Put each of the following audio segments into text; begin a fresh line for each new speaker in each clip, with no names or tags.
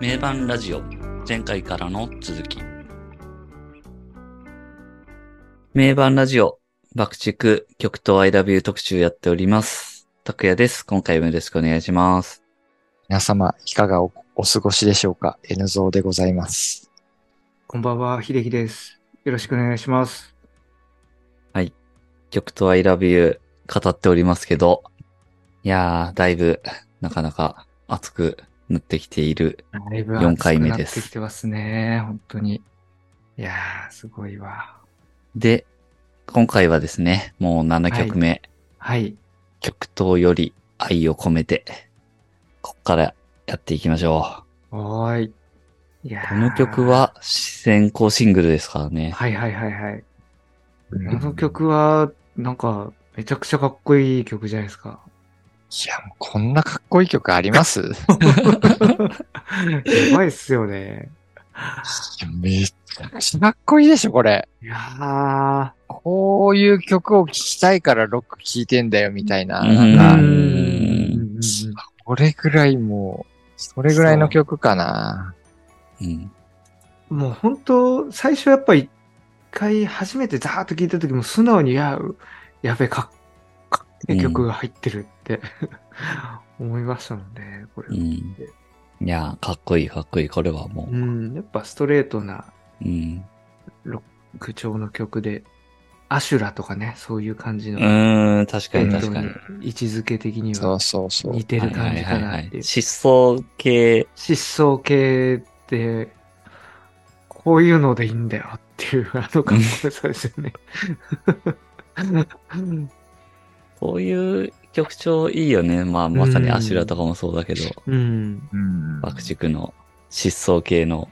名盤ラジオ。前回からの続き。名盤ラジオ。爆竹。曲と I love you 特集やっております。拓也です。今回もよろしくお願いします。
皆様、いかがおお過ごしでしょうか ?N ゾーでございます。
こんばんは、秀樹です。よろしくお願いします。
曲と I love you 語っておりますけど。いやーだいぶなかなか熱くなってきている
だいぶ
4回目です
なってきてますね、本当に。いやー、すごいわ。
で今回はですねもう7曲目、
はい。
極東より愛を込めて、こっからやっていきましょ
おーい。いや
この曲は先行シングルですからね。
はいはいはいはい。
うん
この曲は、なんか、めちゃくちゃかっこいい曲じゃないですか。
いや、もうこんなかっこいい曲あります？い
やばいっすよね。
やめちゃくちゃかっこいいでしょ、これ。
いやー。
こういう曲を聴きたいからロック聴いてんだよ、みたいな。
うん
なんか、
うん
これぐらいもう、それぐらいの曲かな。
うん。
もう本当、最初やっぱ一回初めてザーッと聞いた時も素直に、いや、やべえ、かっかっ曲が入ってる 思いましたもんね、これ。
うん。いやー、かっこいいかっこいい。これはも
うん、やっぱストレートな
う。うん。
口調の曲で、アシュラとかね、そういう感じ
う
の、
ーん、確かに確かに。
位置づけ的に
そう
は
そうそう。
似てる感じかなっていう。
疾走系、
疾走系って、こういうのでいいんだよっていう、あのかっこよさですよね。
こういう曲調いいよね。まあ、まさにアシュラとかもそうだけど、
うん。
うん。
爆竹の疾走系の、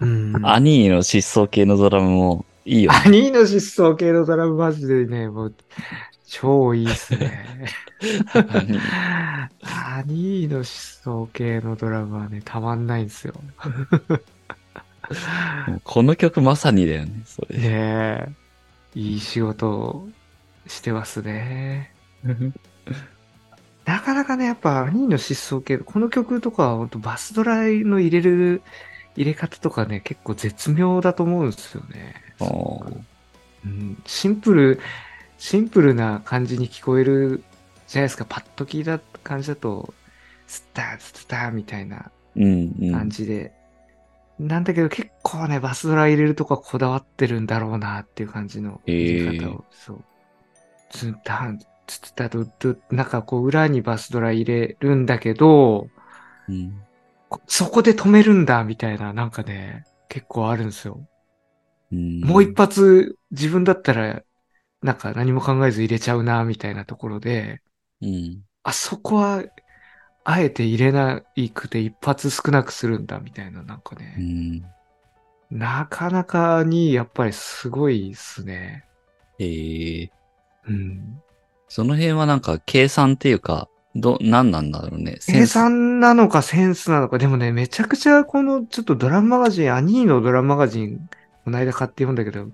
うん。
アニーの疾走系のドラムもいいよね。
アニーの疾走系のドラムマジでね、もう、超いいっすね。
アニー
の疾走系のドラムはね、たまんないんですよ。
この曲まさにだよね、それ。
ねえ。いい仕事をしてますね。なかなかね、やっぱアニーの疾走系、この曲とかは本当バスドラの入れる、入れ方とかね、結構絶妙だと思うんですよね。うん、シンプル、シンプルな感じに聞こえるじゃないですか。パッと聞いた感じだと、スタースターみたいな
うん、うん。
感じで。なんだけど結構ね、バスドラ入れるとこはこだわってるんだろうなっていう感じの入れ方を。そう。ツンタン、ツツタドド、なんかこう裏にバスドラ入れるんだけど、
うん
こそこで止めるんだみたいな、なんかね、結構あるんですよ。
うん
もう一発自分だったら、なんか何も考えず入れちゃうな、みたいなところで、
うん。
あそこは、あえて入れないくて一発少なくするんだ、みたいな、なんか
う
ね、
ん。
なかなかにやっぱりすごいっすね。
ええ
うん。
その辺はなんか計算っていうか、ど、何なんだろうね。セ
計算なのかセンスなのか、でもね、めちゃくちゃこのちょっとドラムマガジン、アニーのドラムマガジン、この間買って読んだけど、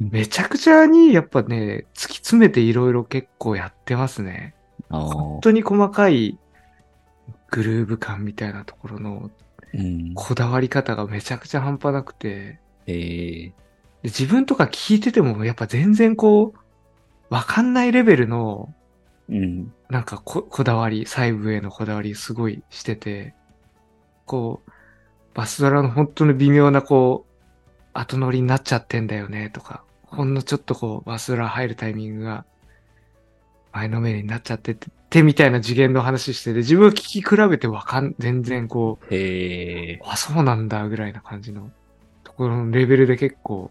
めちゃくちゃにやっぱね、突き詰めていろいろ結構やってますね。本当に細かいグルーヴ感みたいなところの
うん。
こだわり方がめちゃくちゃ半端なくて、
ええ
で自分とか聞いててもやっぱ全然こう、わかんないレベルの
うん。
なんかここだわり、細部へのこだわりすごいしてて、こう、バスドラの本当に微妙なこう、後乗りになっちゃってんだよねとか、ほんのちょっとこう、バスドラ入るタイミングが前のめりになっちゃってて、てみたいな次元の話してて、自分は聞き比べてわかん、全然こう、
へえ。
あ、そうなんだぐらいな感じのところのレベルで結構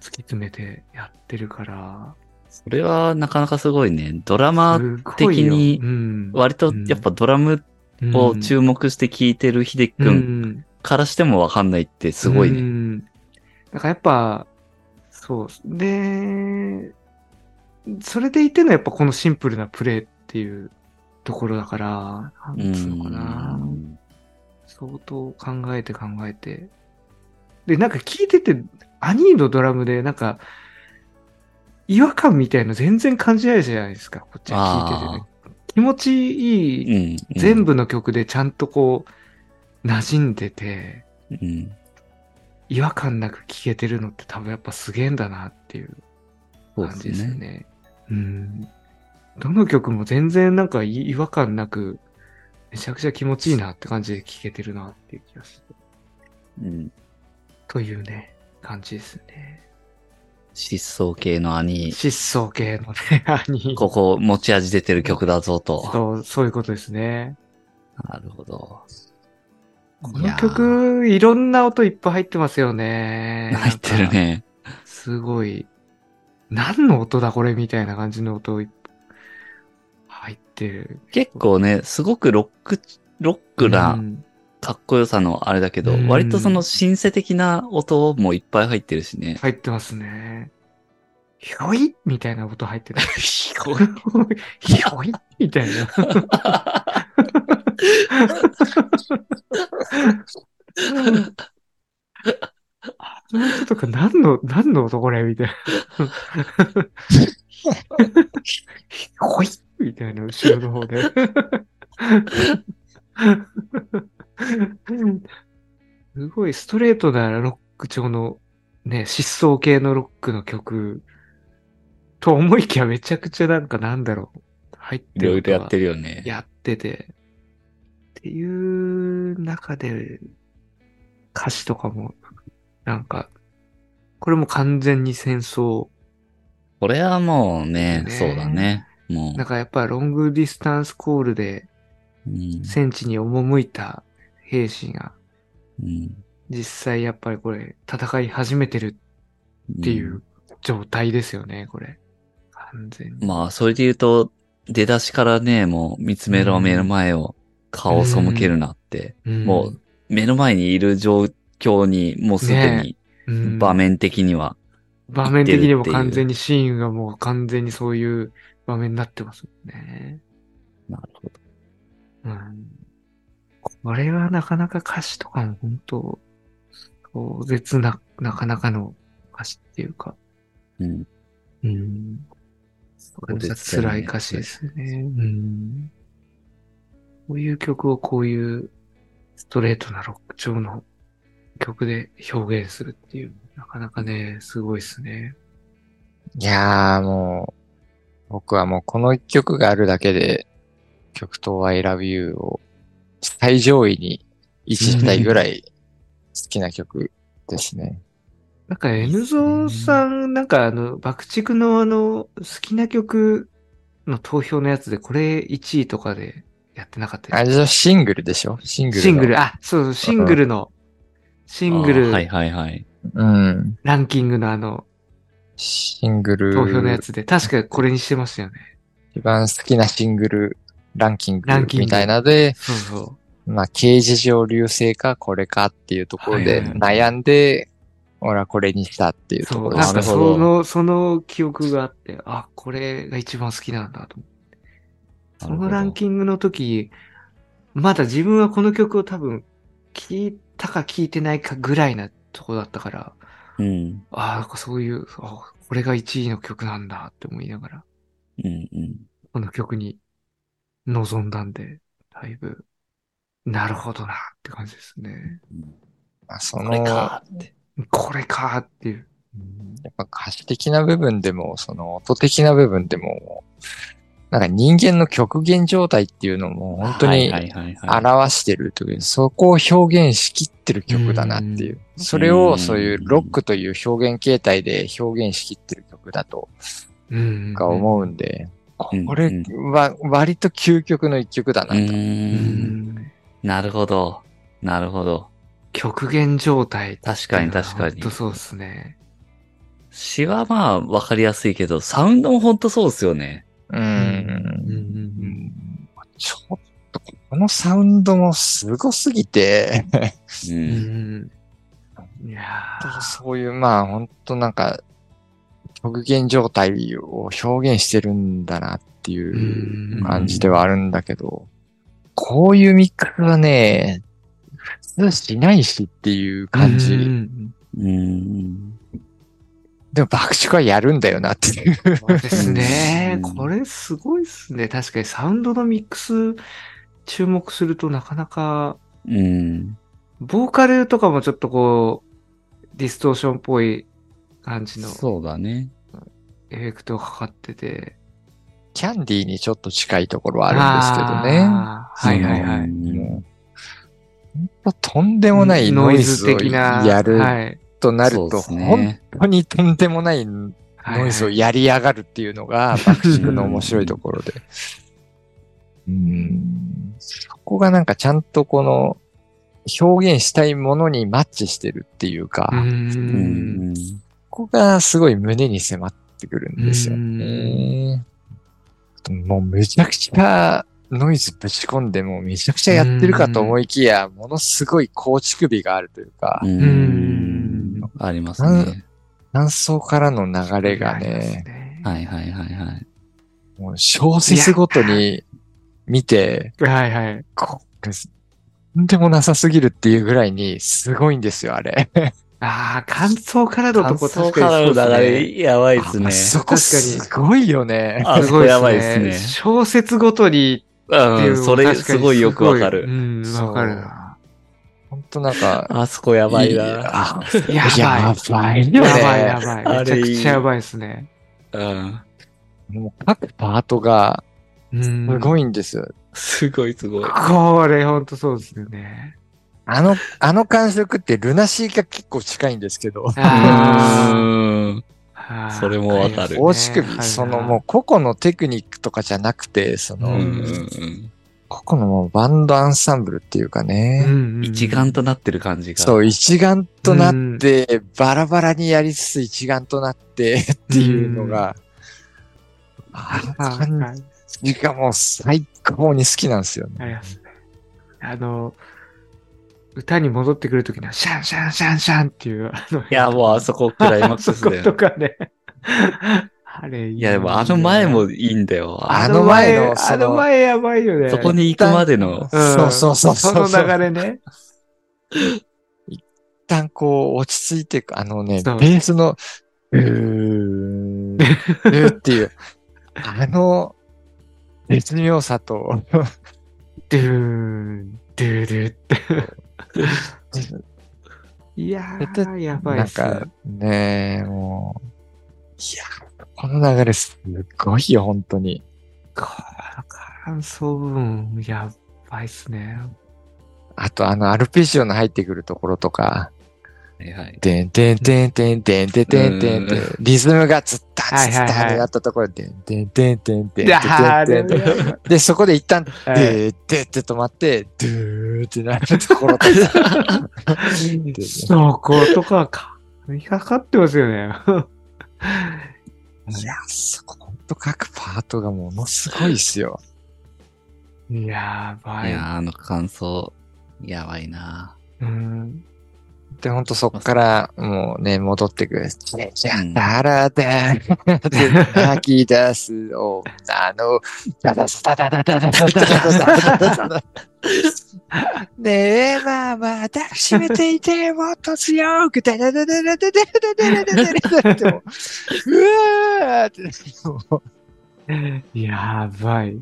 突き詰めてやってるから、
それはなかなかすごいね。ドラマ的に
うん
割とやっぱドラムを注目して聴いてる秀樹く
うんん
からしてもわかんないってすごいうね。
ん。だからやっぱ、そう。で、それでいてのやっぱこのシンプルなプレイっていうところだから、な
うん
つうのかな。相当考えて考えて。で、なんか聞いてて、アニーのドラムで、なんか、違和感みたいの全然感じないじゃないですか、こっちは聞いててね。気持ちいい、
うん。
全部の曲でちゃんとこう、馴染んでて、
うん。
違和感なく聴けてるのって多分やっぱすげえんだなっていう感じ
ですね。
ですよね。うん。どの曲も全然なんかい違和感なく、めちゃくちゃ気持ちいいなって感じで聴けてるなっていう気がして。
うん。
というね、感じですね。
疾走系の兄、
疾走系のね、兄。
ここ持ち味出てる曲だぞと。
そう、そういうことですね。
なるほど。
この曲、いろんな音いっぱい入ってますよ
い
ね。
入ってるね。
すごい、何の音だこれみたいな感じの音いっ入ってる。
結構ね、すごくロック、ロック
う
なんかっこよさのあれだけど、
うん
割とそのシンセ的な音もいっぱい入ってるしね。
入ってますね。ひょい？みたいな音入ってた。ひょいひょい？みたいな。あの音とか何の、何の音これ？みたいな。ひょい？みたいな、後ろの方で。すごいストレートなロック調のね、疾走系のロックの曲と思いきやめちゃくちゃなんかなんだろう。入って
いろいろやって
る
るよね。
やってて。っていう中で歌詞とかもなんか、これも完全に戦争。
これはもうね、
ね
そうだね。も
なんかやっぱロングディスタンスコールで。戦地に赴いた兵士が
うん
実際やっぱりこれ戦い始めてるっていう状態ですよね、これ。完全に。
まあ、それで言うと、出だしからね、もう見つめろ目の前を顔を背けるなって、
うん
もう目の前にいる状況にもうすでに
うん
場面的には、
場面的にも完全にシーンがもう完全にそういう場面になってますね。
なるほど。
うん。これはなかなか歌詞とかも本当壮絶な、なかなかの歌詞っていうか、
うん。
うん。
そうですよね
辛い歌詞ですね。うん。こういう曲をこういうストレートなロック調の曲で表現するっていう、なかなかね、すごいですね。
いやーもう、僕はもうこの一曲があるだけで、曲と I Love You を最上位に位置したいぐらい好きな曲ですね。
なんか N ゾーさん、なんかあの、爆竹のあの、好きな曲の投票のやつでこれ1位とかでやってなかった
あ
です
れじゃシングルでしょ？シングルの。
シングル、あ、そうそう、シングルの、シングル
はいはいはい。
うん。
ランキングのあの、
シングル。
投票のやつで、確かこれにしてましたよね。
一番好きなシングルランキングみたいなので、
そうそう。
まあ、刑事上流星かこれかっていうところで悩んで、俺はこれにしたっていうところです
なんか
なるほど
その、その記憶があって、あ、これが一番好きなんだと思って。そのランキングの時、まだ自分はこの曲を多分、聞いたか聞いてないかぐらいなとこだったから、
うん。
ああ、なんかそういう、あこれが1位の曲なんだって思いながら、
うんうん。
この曲に臨んだんで、だいぶ、なるほどなって感じですね。
まあ、その、
これ
や
かって。
これかっていう。
っぱ歌詞的な部分でも、その音的な部分でも、なんか人間の極限状態っていうのも本当に。表してるという、そこを表現しきってる曲だなっていう。それをそういうロックという表現形態で表現しきってる曲だと
うん。
か思うんで、
うん
これは割と究極の一曲だな
う
と。
なるほど。なるほど。
極限状態。
確かに確かに
ほんとそうですね。
詩はまあわかりやすいけど、サウンドもほんとそうですよね。
う。
うん
ちょっと、このサウンドもすごすぎて、
う。
うんん。いやー
そういう、まあ、本当なんか、極限状態を表現してるんだなっていう感じではあるんだけど、こういうミックスはね、普通しないしっていう感じ。でも爆竹はやるんだよなっていう。
そうですね
う。ん
これすごいっすね。確かにサウンドのミックス注目するとなかなか
うん。
ボーカルとかもちょっとこう、ディストーションっぽい感じの
そうだね。
エフェクトがかかってて。
キャンディーにちょっと近いところはあるんですけどね。
はいはいはい。
うん
もうととんでもないノイズを
的な。
やる
はい。
となると、本
ね。
当にとんでもないノイズをやりやがるっていうのが、爆竹の面白いところで。うん。そこがなんかちゃんとこの、表現したいものにマッチしてるっていうか、
う。
うんん。
ここがすごい胸に迫ってくるんですよね。もうめちゃくちゃノイズぶち込んでもめちゃくちゃやってるかと思いきや、ものすごい構築美があるというか、
う。ありますね。
感想からの流れがね、
ね。
はいはいはいはい。
もう小説ごとに見て、
はいはい。
とんでもなさすぎるっていうぐらいにすごいんですよ、あれ。
ああ、感想からのとこ
感想
確
からの
かにそう
流。れ、やばいですね。
あそこすごいよね。
あそこやばいですね。
小説ごとにう
うん、
の
それすごいよくわか
う
る。
ん、わかるな。
ほんとなんか、
あそこやばい
い
な。
や
あ
ばい。
やばい。
やばいやばい。めちゃくちゃやばいですね。
うん。
もう各パートが
うん。
すごいんですよ。
すごいすごい。
これほんとそうですよね。
あの、あの感触ってルナシーが結構近いんですけど、
それもわかる。
大仕組み、そのもう個々のテクニックとかじゃなくて、その、個々のもうバンドアンサンブルっていうか
う
ね、
一丸となってる感じが。
そう、一丸となって、バラバラにやりつつ一丸となって っていうのが、あ感
はい
じがもう最高に好きなんですよね。
ありますね。あの、歌に戻ってくるときには、シャンシャンシャンシャンっていう、あの、
いや、もうあそこクライマックスだ
あそこと
よ。
かね。あれ、い
いや、でもあの前もいいんだよ。
あの前の
あ
その
の前やばいよね。
そこに行くまでの。
うん
そうそうそうそう
その流れね。
一旦こう落ち着いていく、あのね、ベースの、うーん、うーっていう、あの、絶妙さと、
ドゥーン、ドゥドゥって。いやー、やばいっす
なんかね、もう、いや、この流れすごいよ、本当に。
この感想部分、やばいっすね。
あとあのアルペジオの入ってくるところとか、
はいはい。
てんてんてんてんてんてんてんてんてん
うん
リズムがつったつったってなったところで、てんてんてんてんてん、てんてんてん
で、
そこで一旦、でーでって止まって、ドゥーってなるところとか。
そことか、神がかってますよね。
いや、そこ、ほんと各パートがものすごいっすよ。
やばい。
いや、あの感想、やばいな。
うん。
で、ほんとそっから、もうね、戻ってくる。じゃじゃ
うん
だらだ、泣き出す女の、ダダダダダダダダダダダダねえ、まあまあ、抱きしめていて、もっと強く、ダダダダダダダダダダダダってもう、うわーって、
やばい。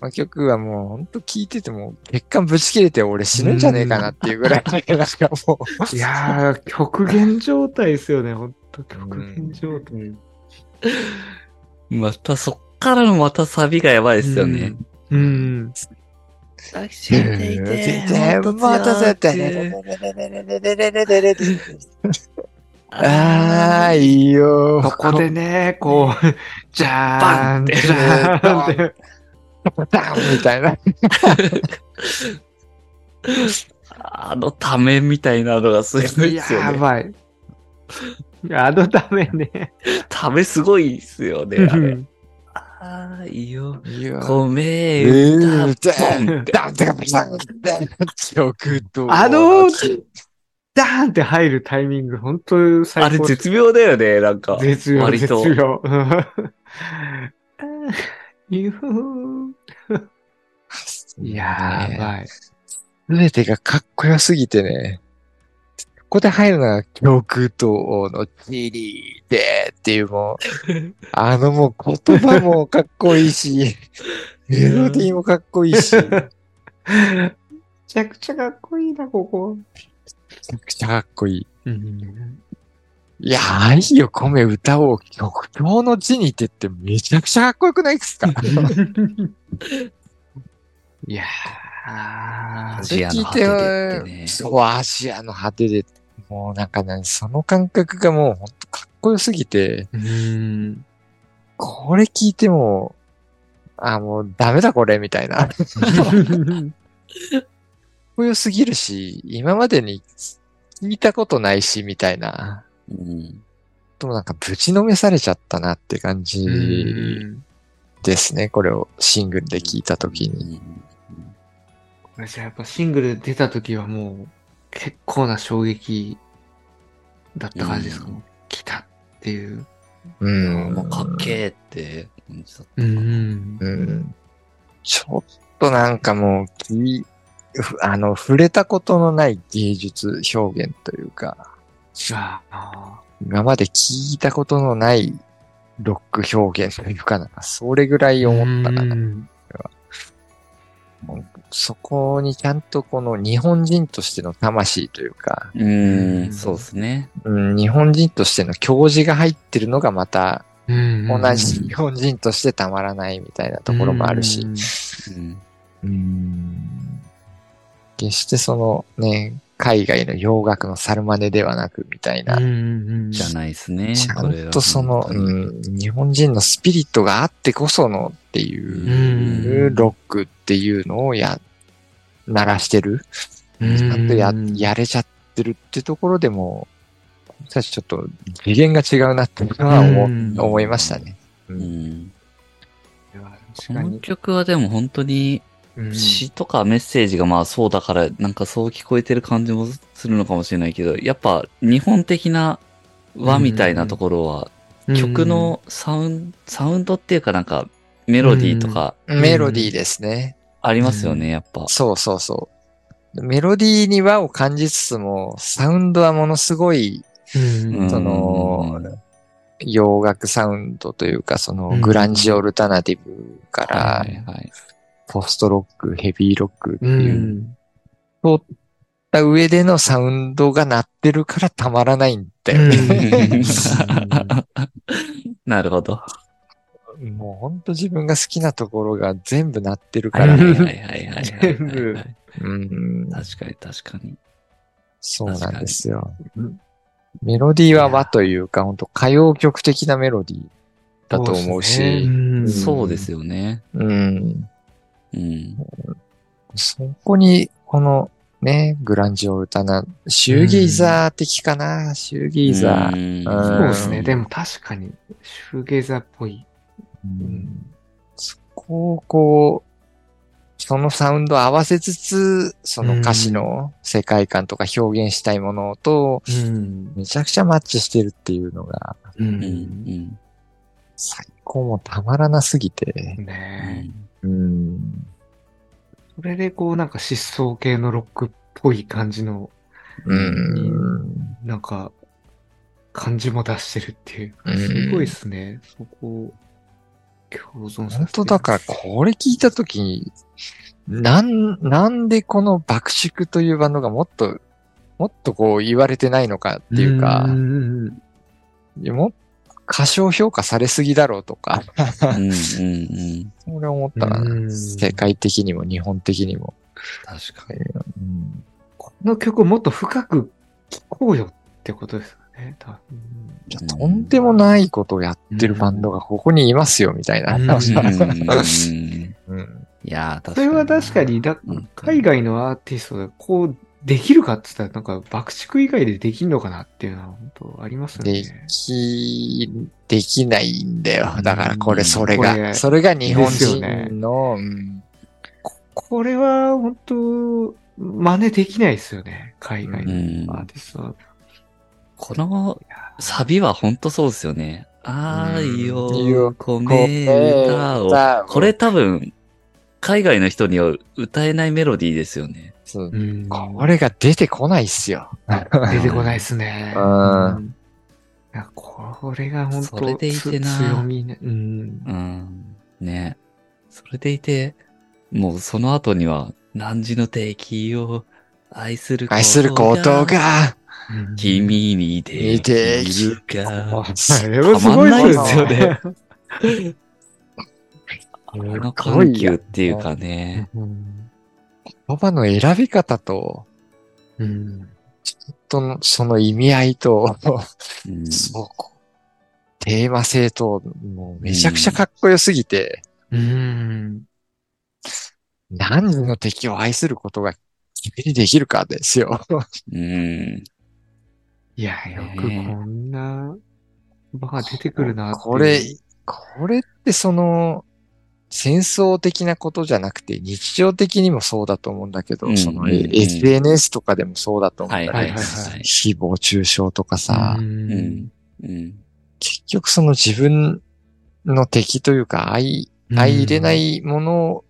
この曲はもうほんと聴いてても血管ぶち切れて俺死ぬんじゃねえかなっていうぐらい、なんかもう、
いやー、極限状態ですよね、ほんと極限状態。
またそっからのまたサビがやばいですよね。
うん。うん。
抱きしめていて、
もっと強くああ、いいよ。
ここでね、こう、じゃーん。って。
ダンみたいな。
あのためみたいなのがすごいですよね。
やばい。あのためね。
ためすごいですよね、あれ。ああ、いいよ。
いいよ。
ごめ
うん
ん、
ダ
ダン
ン、ダン、ダン、ダン、ダン、曲と。
あの、ダーンって入るタイミング、本当最高。
あれ絶妙だよね、なんか。
絶妙、絶
割と。
妙。ゆー やばい。
すべてがかっこよすぎてね。ここで入るのが曲とのチリでっていうもう、あのもう言葉もかっこいいし、メロディーもかっこいいし、
ちゃくちゃかっこいいな、ここ。
めちゃくちゃかっこいい。
うん。
いや、愛を込め歌おう曲調の字にてってめちゃくちゃかっこよくないですか？
いやー、
アジアの果てで
そう、アジアの果てで、もうなんかね、その感覚がもうほんとかっこよすぎて、
うん。
これ聞いても、あ、もうダメだこれ、みたいな。かっこよすぎるし、今までに聞いたことないし、みたいな。
うん。
ともなんかぶちのめされちゃったなって感じ
うん
ですね。これをシングルで聞いたときに。
これじゃあやっぱシングル出た時はもう結構な衝撃だった感じですか、
うん
来たっていう。
うん。
もうかっけーって感じだったかな。
うん。
うん。ちょっとなんかもう、きふあの、触れたことのない芸術表現というか。今まで聞いたことのないロック表現というかなんか、それぐらい思ったかな。
うん
そこにちゃんとこの日本人としての魂というか、
うーん、そうですね。
うん、日本人としての教示が入ってるのがまた
うん
同じ日本人としてたまらないみたいなところもあるし、
うん。
うん決してそのね、海外の洋楽のサルマネではなくみたいな、
うんうん
じゃないですね。
ちゃんとその、うん、日本人のスピリットがあってこそのっていう、
うん
ロックっていうのをや、鳴らしてる。
うん
ちゃんとや、やれちゃってるってところでも、僕たちちょっと次元が違うなっていうのは思,、
うん
思いましたね。う
うんこの。曲はでも本当に
うん
詩とかメッセージがまあそうだからなんかそう聞こえてる感じもするのかもしれないけど、やっぱ日本的な和みたいなところは曲のサウンサウンドっていうかなんかメロディーとか
メロディーですね。
ありますよね、やっぱ。
そうそうそう。メロディーに和を感じつつも、サウンドはものすごい、
うん
うん
その、洋楽サウンドというか、その
うん
グランジオルタナティブから
は、いはい。
ポストロック、ヘビーロックって
う
いう、
ん。
通った上でのサウンドが鳴ってるからたまらないんだよね。
なるほど。
もうほんと自分が好きなところが全部鳴ってるから、
はいはいはいはいはいはい
全部
はい。
うん、
確かに確かに。
そうなんですよ
うん。
メロディーは和というか、本当歌謡曲的なメロディーだと思うし、
ん
そうですよね。
うん。
うん。
そこに、このね、グランジオルタナ、シューゲイザー的かな、シューゲイザー。
うん
そうですね。でも確かに、シューゲーザーっぽい。
うんそこをこう、そのサウンドを合わせつつ、その歌詞の世界観とか表現したいものと、
うん。
めちゃくちゃマッチしてるっていうのが、
う。
うんん。
最高もたまらなすぎて、
ねえ。
うん。
それでこうなんか疾走系のロックっぽい感じの、
うん。
なんか、感じも出してるっていう。
うん
すごいですね。そこを共存さ。
本当だから、これ聞いたときに、なん、なんでこの爆縮というバンドがもっと、もっとこう言われてないのかっていうか、
ん
いやも過小評価されすぎだろうとか、
うん。うん。うん。
それ思ったな。
うん
世界的にも日本的にも。
確かに。
うん
この曲をもっと深く聴こうよってことですよね。
とんでもないことをやってるバンドがここにいますよ、みたいな。
いや。
それは確かに、だ
うん
海外のアーティストがこうできるかって言ったら、なんか爆竹以外でできるのかなっていうのは本当ありますよ
で
ね。
き、できないんだよ。だからこれ、それ
これ
が、それが日本
ですよね
人の、うん
これは本当真似できないですよね。海外
うん
のアーティストは。
このサビは本当そうですよね。愛を込めたを。
た
これ多分、海外の人には歌えないメロディーですよね。
そう
うん
これが出てこないっすよ。
出てこないですね。
うん
いやこれが本当
それでいてな
つ強みね。うん。
うん。ね。それでいて、もうその後には、何時の敵を愛することが
愛することが、
君にできるか。
あれはすごいですよね。
あの緩急っていうかね。
うん
言葉の選び方と、
うん
ちょっとのその意味合いと、
うん
そうテーマ性と、もうめちゃくちゃかっこよすぎて、
うん。
何時の敵を愛することが君にできるかですよ。
うん。
いや、よくこんな場が出てくるな
これ、これってその、戦争的なことじゃなくて日常的にもそうだと思うんだけど、
うん
その SNS とかでもそうだと思うんだけど、
はいはいはい
は
はい。
誹謗中傷とかさ、
う
うんん。うん。
結局その自分の敵というか相、相入れな。いもの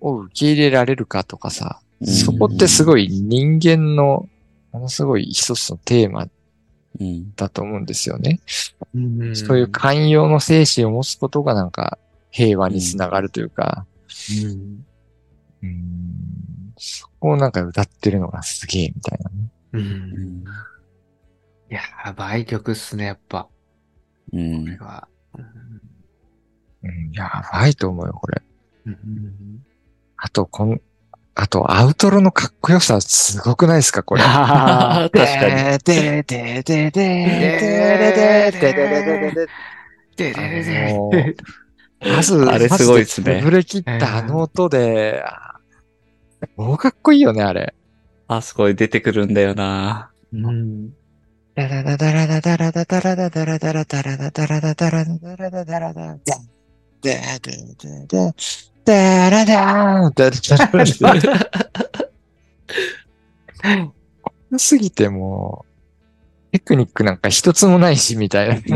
を受け入れられるかとかさ、
うん
そこってすごい人間のものすごい一つのテーマ
うん。
だと思うんですよね。
うん
そういう寛容の精神を持つことがなんか平和につながるというか、
うん
うんそこをなんか歌ってるのがすげえみたいなね。
う。
うんん。
やばい曲っすね、やっぱ。
うん
これは。
うん、やばいと思うよ、これ。
うん
あと、こん、あと、アウトロのかっこよさすごくないですか、これ。
あ
確かに。
でででででででででででで
ででで
あのまず、
あれすごいっすね
まずぶれ切ったあの音で、あもうかっこいいよね、あれ。
あそこに出てくるんだよな。
うん。
ダラダダラダダラダダラダダラダラダラダダラダダラダダラダダラダダダダダダラダダダすぎてもう、テクニックなんか一つもないし、みたいな。
うー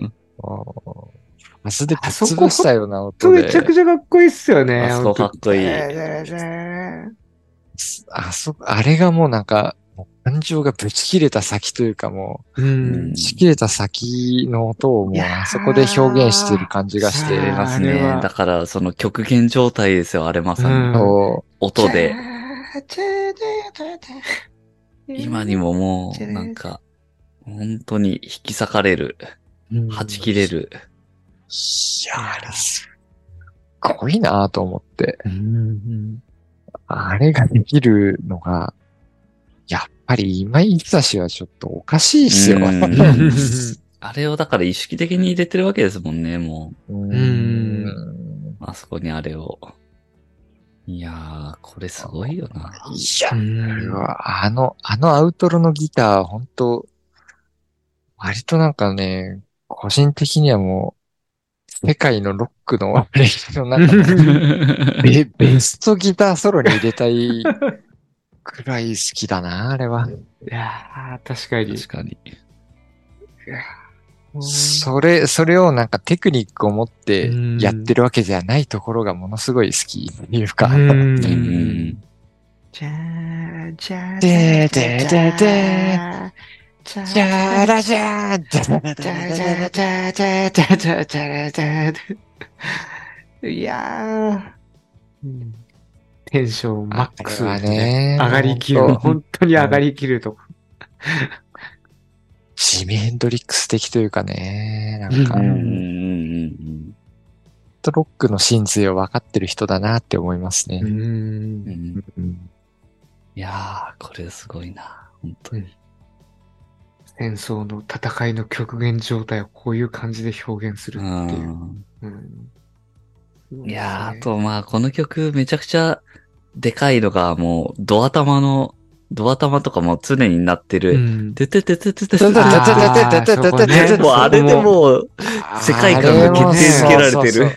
ん。
もうマスでぶっ潰したような音で
めち。ゃくちゃかっこいいっすよね。
あそこかっこいい
あそこ、あれがもうなんか、感情がぶち切れた先というかも
う
う、
ん
ぶ。ち切れた先の音をもうあそこで表現してる感じがして、
ます
あれは
ね。だから、その極限状態ですよ、あれまさ
うん
に。
そ
音で。今に
も、
ももう、なんか、本当に引き裂かれる。弾きれる。
う、いや、あれすっごいなと思って、
うん。
あれができるのが、やっぱり今井久志はちょっとおかしいっすよ。
う
うん
ん あれをだから意識的に入れてるわけですもんね、も
ん
う。あそこにあれを。いやー、これすごいよな。
いや、あの、あのアウトロのギター、本当割となんかね、個人的にはもう、世界のロックの歴史の中の。ベベストギターソロに入れたいくらい好きだな、あれは。
いやー確かに。
確かに。
それ、それをなんかテクニックを持って
うん。
やってるわけじゃないところがものすごい好き。っていうか。
じゃーじゃー
でででで
じゃー。
じゃらじゃーじゃら
じゃーんじゃらじゃじゃじゃじゃじゃじゃじゃいやー、テンションマックス、
ね、
上がりきる。
本当
に上がりきると。
ジミヘンドリックス的というかね、なんか、ロックの真髄を分かってる人だなって思いますね。
うん
いやー、これすごいな、本当に。
戦争の戦いの極限状態をこういう感じで表現するっていう。
うん
うん
いやー、あと、まあ、この曲めちゃくちゃでかいのが、もう、ドア玉の、ドア玉とかも常になって
う
る。
ん
てててててててて
ててて
あーそこね
もうあれでもう、世界観が決定づけられてる。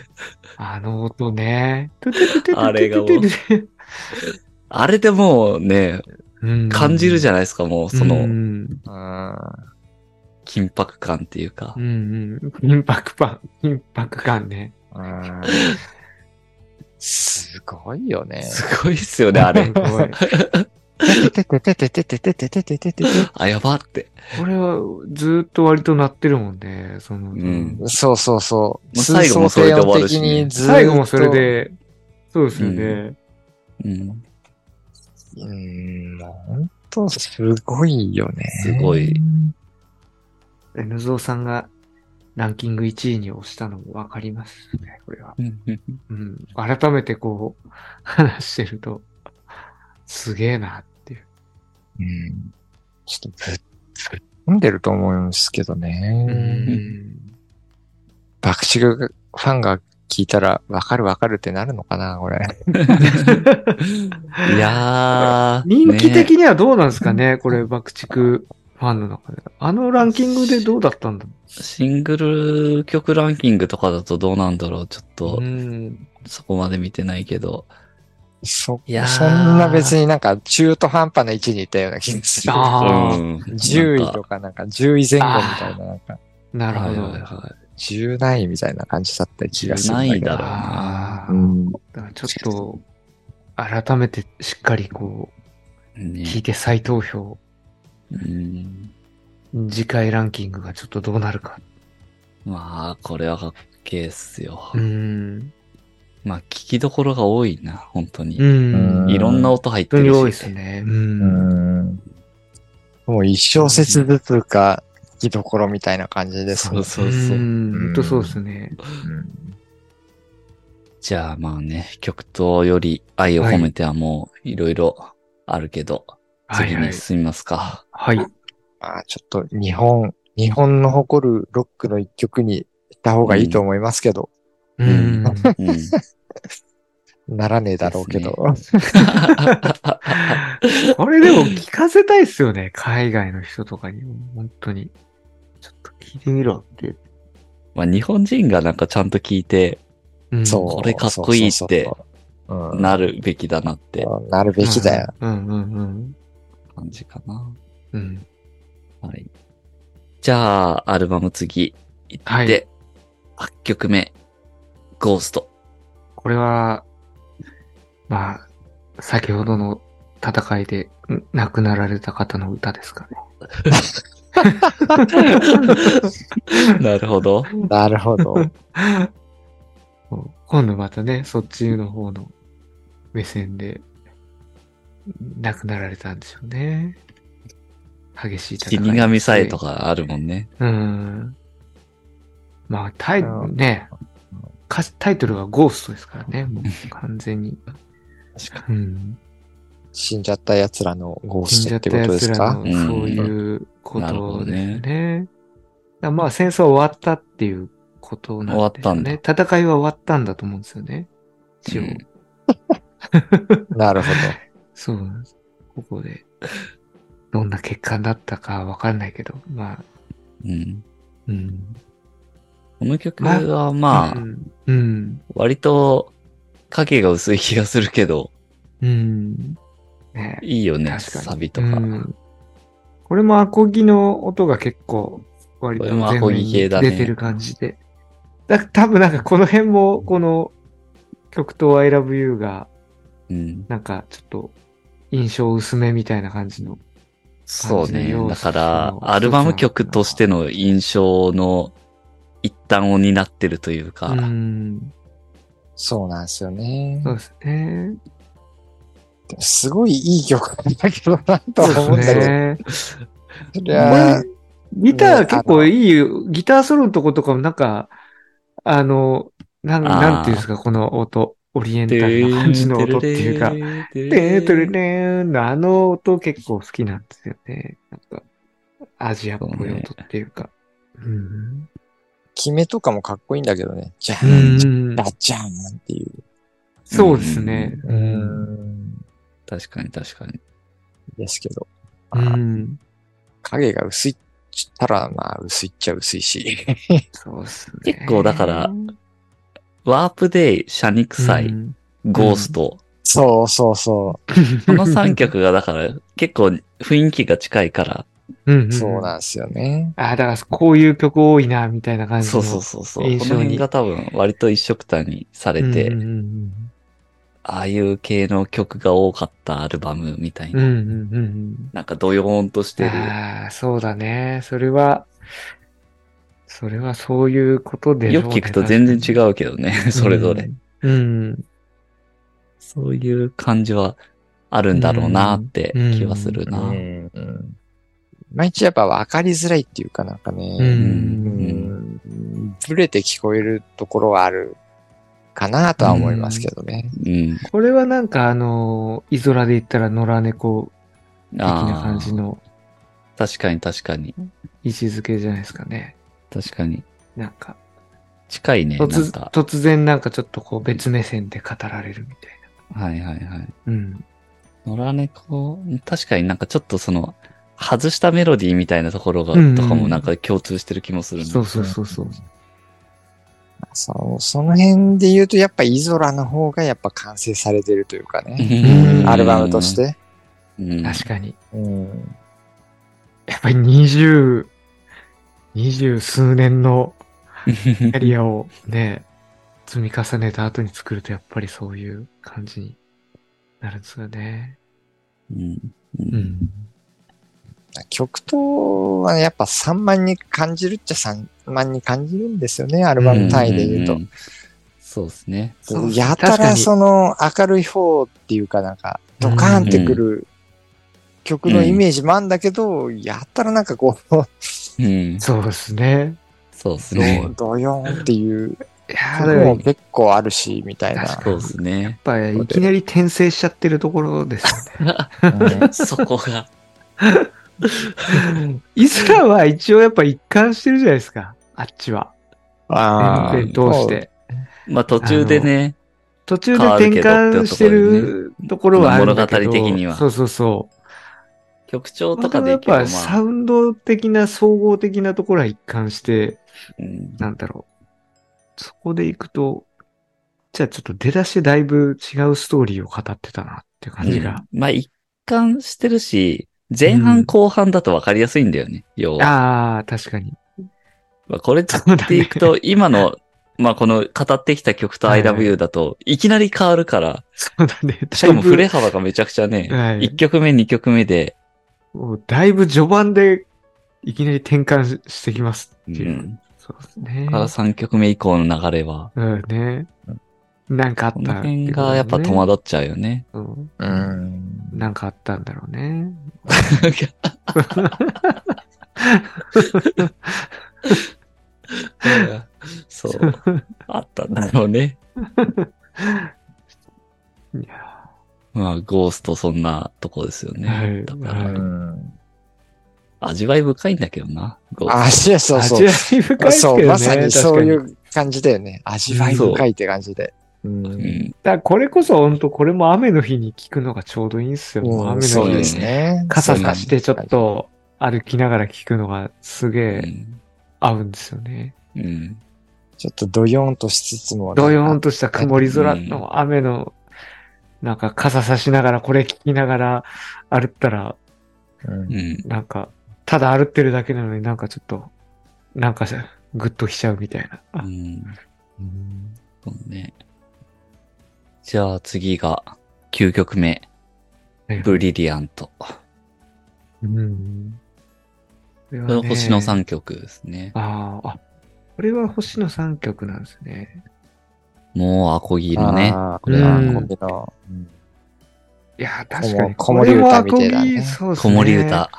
あの音ね。
あれがもうあれでもうね、感じるじ
ゃ
ゃないですか、もう、そ
うん
の、
うん
緊迫感っていうか
う。んうん。緊迫感、緊迫感ね。
うんすごいよね。
すごいっすよね、あれ。
てててててててててててて
あ、やばって。
これはずーっと割と鳴ってるもんね。その、
うん
そうそうそう。
最後もそれで終わるし
最後もそれ。で、そうですよね。
うん。
うーん、もう本当すごいよね。
すごい。
N ゾーさんがランキング1位に押したのもわかりますね、これは。うん。改めてこう、話してると、すげえなっていう。
うん。ちょっとぶっ、ぶっ飛んでると思うんですけどね。
うん。
爆竹ファンが聞いたら、わかるわかるってなるのかな、これ。
いやー。
人気
ね
的にはどうなんですかね、これ、爆竹ファンの中で。あのランキングでどうだったんだ？ろ
シングル曲ランキングとかだとどうなんだろうちょっ
う。
と
う、ん。
そこまで見てないけど。
そ、
いやー
そんな別になんか中途半端な位置にいたような気がする。
ああ、
うん。
10位と
か。
かなんか10位前後みたいな、なんか
なるほど。
はいはいは
10何位みたいな感じだった気がするんだけど。
10だろうな
うん。
だからちょっと、改めてしっかりこ
い。
う、聞い
ね。
て再投票、
うん。
次回ランキングがちょっとどうなるか。
まあ、これはかっけえっすよ
う。ん。
まあ、聞きどころが多いな、本当に。
うん。
うん
いろんな音入ってるし。
本当に多いですね。う。
うんん。もう一小節ずつか、聞きどころみたいな感じですもん
そうそうそう。
ん。本当そうですね。
うん
じゃあまあね、曲とより愛を込めてはもういろいろあるけど、次
はいはい。
に進みますか。
はい。
まあちょっと日本、日本の誇るロックの一曲にした方がいいと思いますけど、
うん。
うん。
ならねえだろうけど。
こ れでも聞かせたいっすよね。海外の人とかにも。本当に。ちょっと聞いてみろって。
まあ日本人がなんかちゃんと聞いて、
うん
そう。
これかっこいいってなるべきだなって
なるべきだよ。
うんうんうん
感じかな。
うん。
はい。じゃあ、アルバム次行って、
はい
8曲目、ゴースト。
これは、まあ、先ほどの戦いでん亡くなられた方の歌ですかね。
なるほど。
なるほど。
今度またね、そっちの方の目線で亡くなられたんでしょうね。激しい戦い。
死神さえと。かあるもんね。
うん。まあ、タイ
うん
ね、タイトルがゴーストですからね、もう完全に。
確か
うん。
死んじゃった奴らのゴー
死んじゃってた
ストっことで
奴ら
すか
のそういうこ
なるほど
とです
ね
ね。まあ戦争は終わったっていうことなんですよね。戦いは終わったんだと思うんですよね。一応。
うん
なるほど。
そうなんです。ここで。どんな結果になったかわかんないけど、まあ、
うん。
うん。
この曲はまあ、
うん。うん。
割と影が薄い気がするけど、
うん。ね
いいよね。サビとか。
うんこれもアコギの音が結構、割と
これもアコギ系だね
出てる感じで。だ多分なんかこの辺も、この曲と I love you が、
うん。
なんかちょっと印象薄めみたいな感じの。
そうね。
感じの要素
だから
の、
アルバム曲としての印象の一端を担ってるというか、
うん。
そうなんですよね。
そうですね。
すごいいい曲なんだけどな、と思うんだけど。
ギター
ね
結構いいよ。ギターソロのとことかもなんか、あの、なん、なんていうんですか、この音。オリエンタルな感じの音っていうか。てーとるねーのあの音結構好きなんですよね。なんか、アジアっぽい音っていうか。うん。
決めとかもかっこいいんだけどね。じゃ
う
ん、
ん
ガチャンっていう。
そうですね。
うーん。
確かに確かに。
ですけど。
うん。
影が薄いったら、まあ、薄いっちゃ薄いし。
そうですね。
結構だからワープデイ、シャニクサイ、
うん
ゴースト。
そうそうそ
この3曲がだから結構雰囲気が近いから、
うん
う。そうなんですよね。
あ、だからこういう曲多いな、みたいな感じの。
そうそうそうそう。こ
印象に
の辺が多分割と一色単にされて、
うんうん
ああいう系の曲が多かったアルバムみたいな。
うんうん。うんうん。うん
なんかドヨーンとしてる。
ああ、そうだね。それは、それはそういうことでね
よく聞くと全然違うけどね、それぞれ。。
うん。うん
そういう感じはあるんだろうなって気はするな。
うん。うん。いまいちやっぱ分かりづらいっていうかなん。かね、
う。
うん。ん、ブレて聞こえるところはあるかなとは思いますけどね。
うん。
これはなんかあの、イゾラで言ったら野良猫的
あ
な感じ
あ、
の
確かに確かに。
位置づけじゃないですかね。
確かに。
なんか、
近いね、なん
突然なんかちょっとこう別目線で語られるみたい
はいはいはい。
な。うん。
野良猫、確かになんかちょっとその、外したメロディーみたいなところが、とかもなんか共通してる気もするね。
そうそうそうそう。
そう、その辺で言うとやっぱイゾラの方がやっぱ完成されてるというかね。
うん
アルバムとし。て。
うん。
確かに。
うん。
やっぱり二十、二十数年のキャリアをね、積み重ねた後に作るとやっぱりそういう感じになるんですよね。
うん。う。
うんん。
曲とはやっぱ3万に感じるっちゃ3万に感じるんですよね、アルバム単位で言うと。
んんんそうですね。
やたらその明るい方っていうかなんか、ドカーンってくる曲のイメージもあんだけど、やたらなんかこう、
うん。
そうですね。
そうですね。
ドヨーンっていう
いや
も結構あるし、みたいな。
そうですね。
ぱりいきなり転生しちゃってるところですよね。
そこが。
イスラは一応やっぱ一貫してるじゃないですか。あっちは。
あ
全然通して。
まあ途中でね、
途中で転換してるところはあるんだけど。
物語的には
そうそうそう。
曲調とか
で
いけばま
ぱサ
あ、
ウンド的な総合的なところは一貫して、
うん
なんだろう。そこで行くと、じゃあちょっと出だしでだいぶ違うストーリーを語ってたなっていう感じが。
まあ一貫してるし、前半後半だと分かりやすいんだよね、要は。
ああ、確かに。
まあこれっていくと、今の、まあこの語ってきた曲と
はい
I love you だと、いきなり変わるから、
そうだね。
しかも振れ幅がめちゃくちゃね、
はい
1曲目、2曲目で、
ぶもうだいぶ序盤でいきなり転換ししてきます
う
っていう。
ん。
そうですね。
から3曲目以降の流れは、
うんね。なんかあった
この辺がやっぱ戸惑っちゃうよね。
うん
うん。
なんかあったんだろうね。
そう。あったんだろうね。
いや
まあ、ゴーストそんなとこですよね。
はい
だから、
はい
うん。
味わい深いんだけどな、ゴー
あ、そうそう
味。わい深いね。
そう、まさにそうい。う感じだよね。味わい深いって感じで。うん
ト。うん。
だこれこそ本当これも雨の日に聞くのがちょうどいいんですよ。
うん
雨の日
そうですね。
傘さしてちょっと歩きながら聞くのがすげ
う
え
ん。
合うんですよね。
うん。
ちょっとドヨーンとしつつも。
どよーんとした曇り空の雨の、なんか傘さしながらこれ聞きながら歩ったら、
うん
うん。
なんか、ただ歩ってるだけなのになんかちょっと、なんかグッときちゃうみたいな。
うん。そうね。じゃあ次が、9曲目、ブリリアント。
うん。これ
こ星の3曲ですね。
ああ、あ、これは星の3曲なんですね。
もうアコギのね。
あーこれは、
うん
これの。うん
いや、確かに。
子守歌みたいなね
これもアコギそうです
子
ね。
守歌。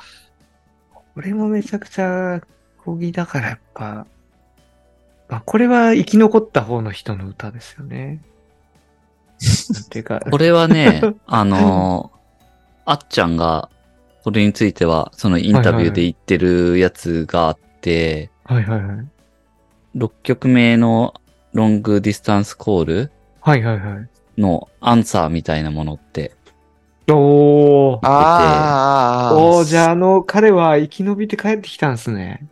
これもめちゃくちゃアコギだからやっぱ、まあ、これは生き残った方の人の歌ですよね。なんてい
これはね、あのーあっちゃんが、これについては、そのインタビューで言ってるやつがあって、
はいはいはい。
6曲目のロングディスタンスコール
はいはいはい。
のアンサーみたいなものって、
おー。
あー
おー、じゃああの、彼は生き延びて帰ってきたんですね。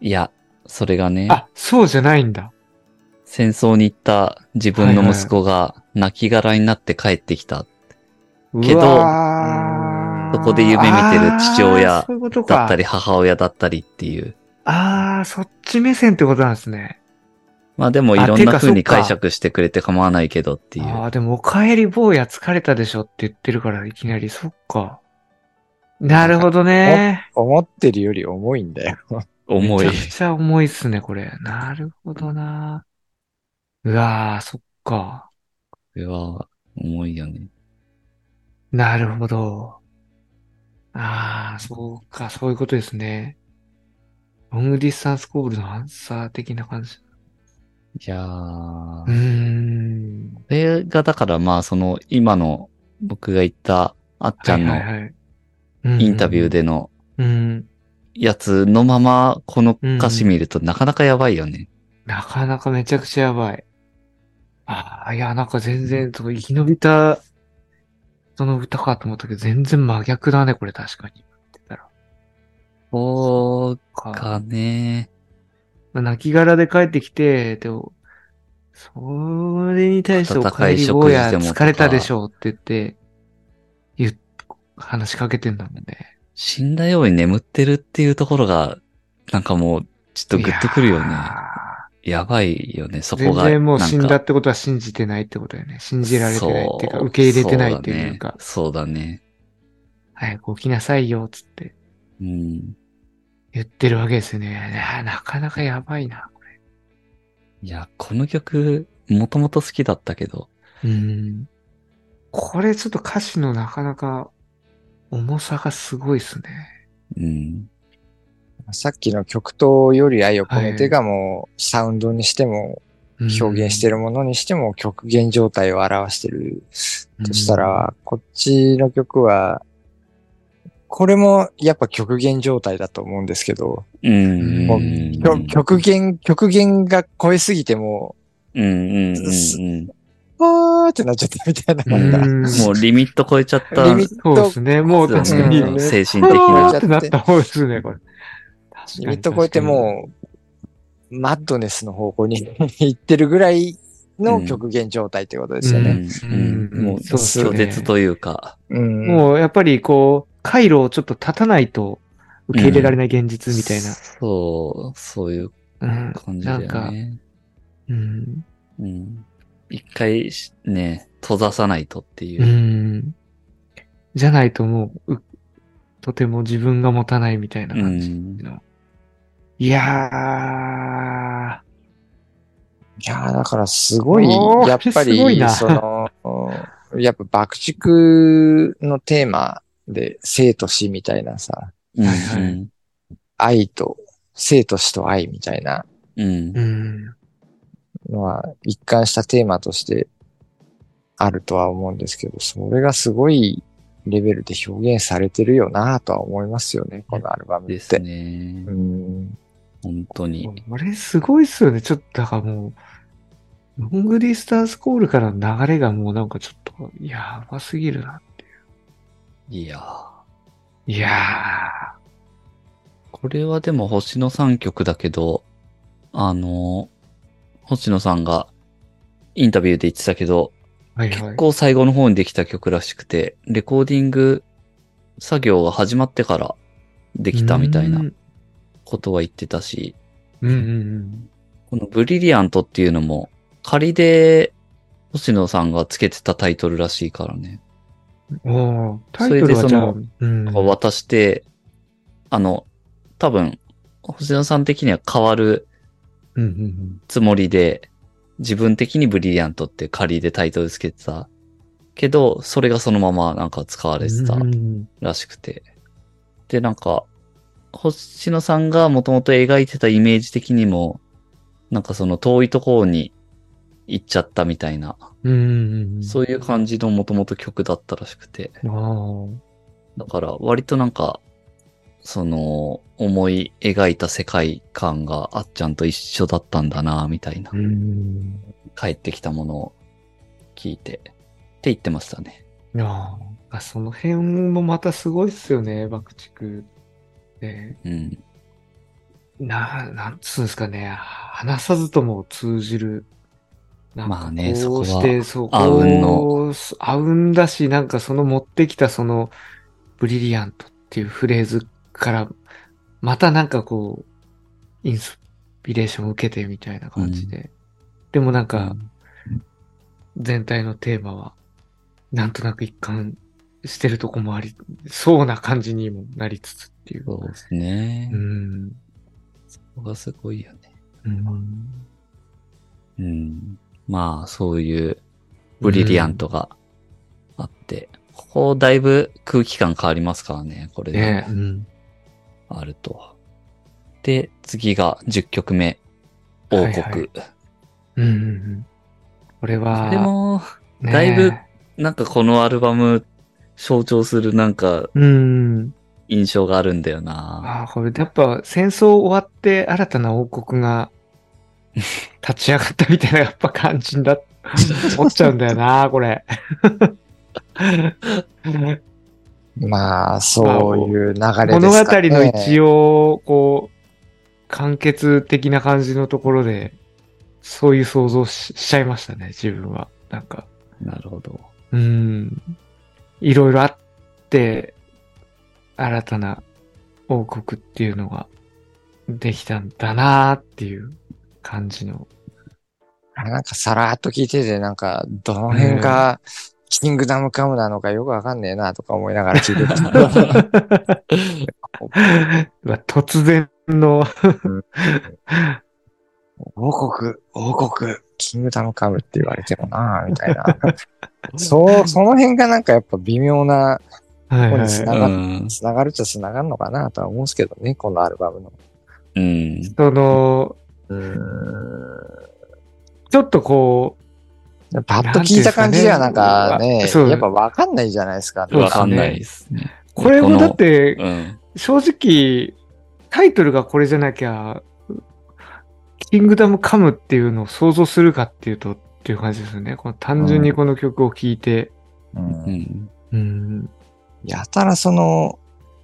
いや、それがね、
あ、そうじゃないんだ。
戦争に行った自分の息子が亡骸になって帰ってきたけどそこで夢見てる父親だったり母親だったりっていう。
ああ、そっち目線ってことなんですね。
まあでもい
あ
ろんな風に解釈してくれて構わないけどっていう。
ああ、でも、お帰り坊や疲れたでしょって言ってるから、いきなり、そっか。なるほどね。
思ってるより重いんだよ。
重い
め。ちゃくちゃ重いっすね、これ。なるほどな。うわー、そっか。
これは、重いよね。
なるほど。ああ、そうか、そういうことですね。ロングディスタンスコールのアンサー的な感じ。
いやー。
うーん。
これがだからまあその今の僕が言ったあっちゃんの
はいはいはい
インタビュー。での
うんうん。
やつのままこの歌詞見るとなかなかやばいよね。
なかなかめちゃくちゃやばい。ああ、いや、なんか全然、そう生き延びた、その歌かと思ったけど、全然真逆だね、これ確かに。ってたら。
そう
か。
かね。
泣き殻で帰ってきて、でも、それに対してお帰り坊や疲れたでしょうって言って、言っ、話しかけてんだもんね。
死んだように眠ってるっていうところが、なんかもう、ちょっとグッとくるよね
い。や
やばいよね、そこが。
然もう死んだってことは信じてないってことだよね。信じられてないっていうか、受け入れてないっていうか、
そうだね。
早く起きなさいよ、つって
そうん。
言ってるわけですよね。なかなかやばいな。
いや、この曲、もともと好きだったけど、
うん。これちょっと歌詞のなかなか重さがすごいっすね。
うん。
さっきの曲とより愛を込めてがもう、サウンドにしても、表現して
る。
るものにしても極限状態を表してるとしたら、こっちの曲は、これもやっぱ極限状態だと思うんですけど、
うん。
もう
うん
極極限、極限が超えすぎても
うんうんうんうん。
う、わーってなっちゃったみたいな。
もうリミット超えちゃった。
リミッ
そうですね。もう確かに。
うん
精神的な
あーっ。てなった方ですね、これ。
リミット超えてもう、マッドネスの方向に行ってるぐらいの極限状態ってことですよね。
うんうんもう、拒絶というか。
うん。
もうやっぱりこう、回路をちょっと立たないと受け入れられない現実みたいな。
そう、そういう
うん。
感じだよ
なんか、
ね。
うん。
うん。一回しね、閉ざさないとっていう
う。ん。じゃないともう、うとても自分が持たないみたいな
う
感じ
ん。
の。いや
いやーだからすごいやっぱり、その、うんやっぱ爆竹のテーマで生と死みたいなさ、
うん
愛と、生と死と愛みたいな
うん
ー。うん。
のは一貫したテーマとしてあるとは思うんですけど、それがすごいレベルで表現されてるよなとは思いますよね、このアルバムって。
ですね
う。ん。
本当に。
これすごいっすよね。ちょっと、だからもう、ロングディスタンスコールからの流れがもうなんかちょっと、やばすぎるな。
いやー
いや
これはでも星野3曲だけど、あの、星野さんがインタビューで言ってたけど、
ー。はいはい
結。構最後の方にできた曲らしくて、レコーディング作業が始まってからできたみたいな
うん
ことは言ってたし、
うんうん
このブリリアントっていうのも仮で星野さんがつけてたタイトルらしいからね。
うん。おータイトルはじゃあ、
それでその
うん。
渡して、あの、多分、星野さん的には変わる
うんうん
つもりで、自分的にブリリアントって仮でタイトルつけてた。けど、それがそのままなんか使わ
うん。
れてた
うん
らしくて。で、なんか、星野さんがもともと描いてたイメージ的にも、なんかその遠いところに行っちゃったみたいな、
うんうん。
そういう感じのもともと曲だったらしくて。だから割となんか、その思い描いた世界観があっちゃんと一緒だったんだな、みたいな
う。ん。
帰ってきたものを聞いて、って言ってましたね。
いやーあその辺もまたすごいっすよね、爆竹。ね
うん。
な、なんつうんですかね、話さずとも通じる。なんか
まあねそこは
そう、
あうんの
あうんだし、なんかその持ってきたその、ブリリアントっていうフレーズから、またなんかこう、インスピレーションを受けてみたいな感じで。でもなんか、全体のテーマは、なんとなく一貫してるとこもあり、そうな感じにもなりつつっていう。
そうですね。
うん。
そこがすごいよね。
うん。
うん。まあ、そういうブリリアントがあって、ここだいぶ空気感変わりますからね、これで。
ねうん。
あると。で、次が10曲目。王国。
はいはいうんうんうん。これは、
でも、
ね
だいぶなんかこのアルバム象徴するなんか
うん。
印象があるんだよな。
ああ、これやっぱ戦争終わって新たな王国が 立ち上がったみたいなやっぱ感じだ、思っちゃうんだよな、これ。
まあ、そういう流れですかね。
物語の一応、こう、完結的な感じのところで、そういう想像ししちゃいましたね、自分は。なんか、
なるほど。
うん。いろいろあって、新たな王国っていうのができたんだなーっていう感じの。
なんかさらっと聞いてて、なんか、どの辺が、キングダムカムなのかよくわかんねえなとか思いながら聞いてた。
突然の、
王国、王国、キングダムカムって言われてもなみたいな。そう、その辺がなんかやっぱ微妙な、
はいはい
つなが
うん。
つながるっちゃつながるのかなとは思うんですけどね、このアルバムの。
うん。
その、ちょっとこ
パッと聞いた感じではなんかね、
かねそう
やっぱわかんないじゃないですか。
そう
わかんないですね。
う、これもだって
うん。
正直、タイトルがこれじゃなきゃ、キングダムカムっていうのを想像するかっていうと、っていう感じですよね。この単純にこの曲を聴いて、
うん
うん。
うん、
やたらその、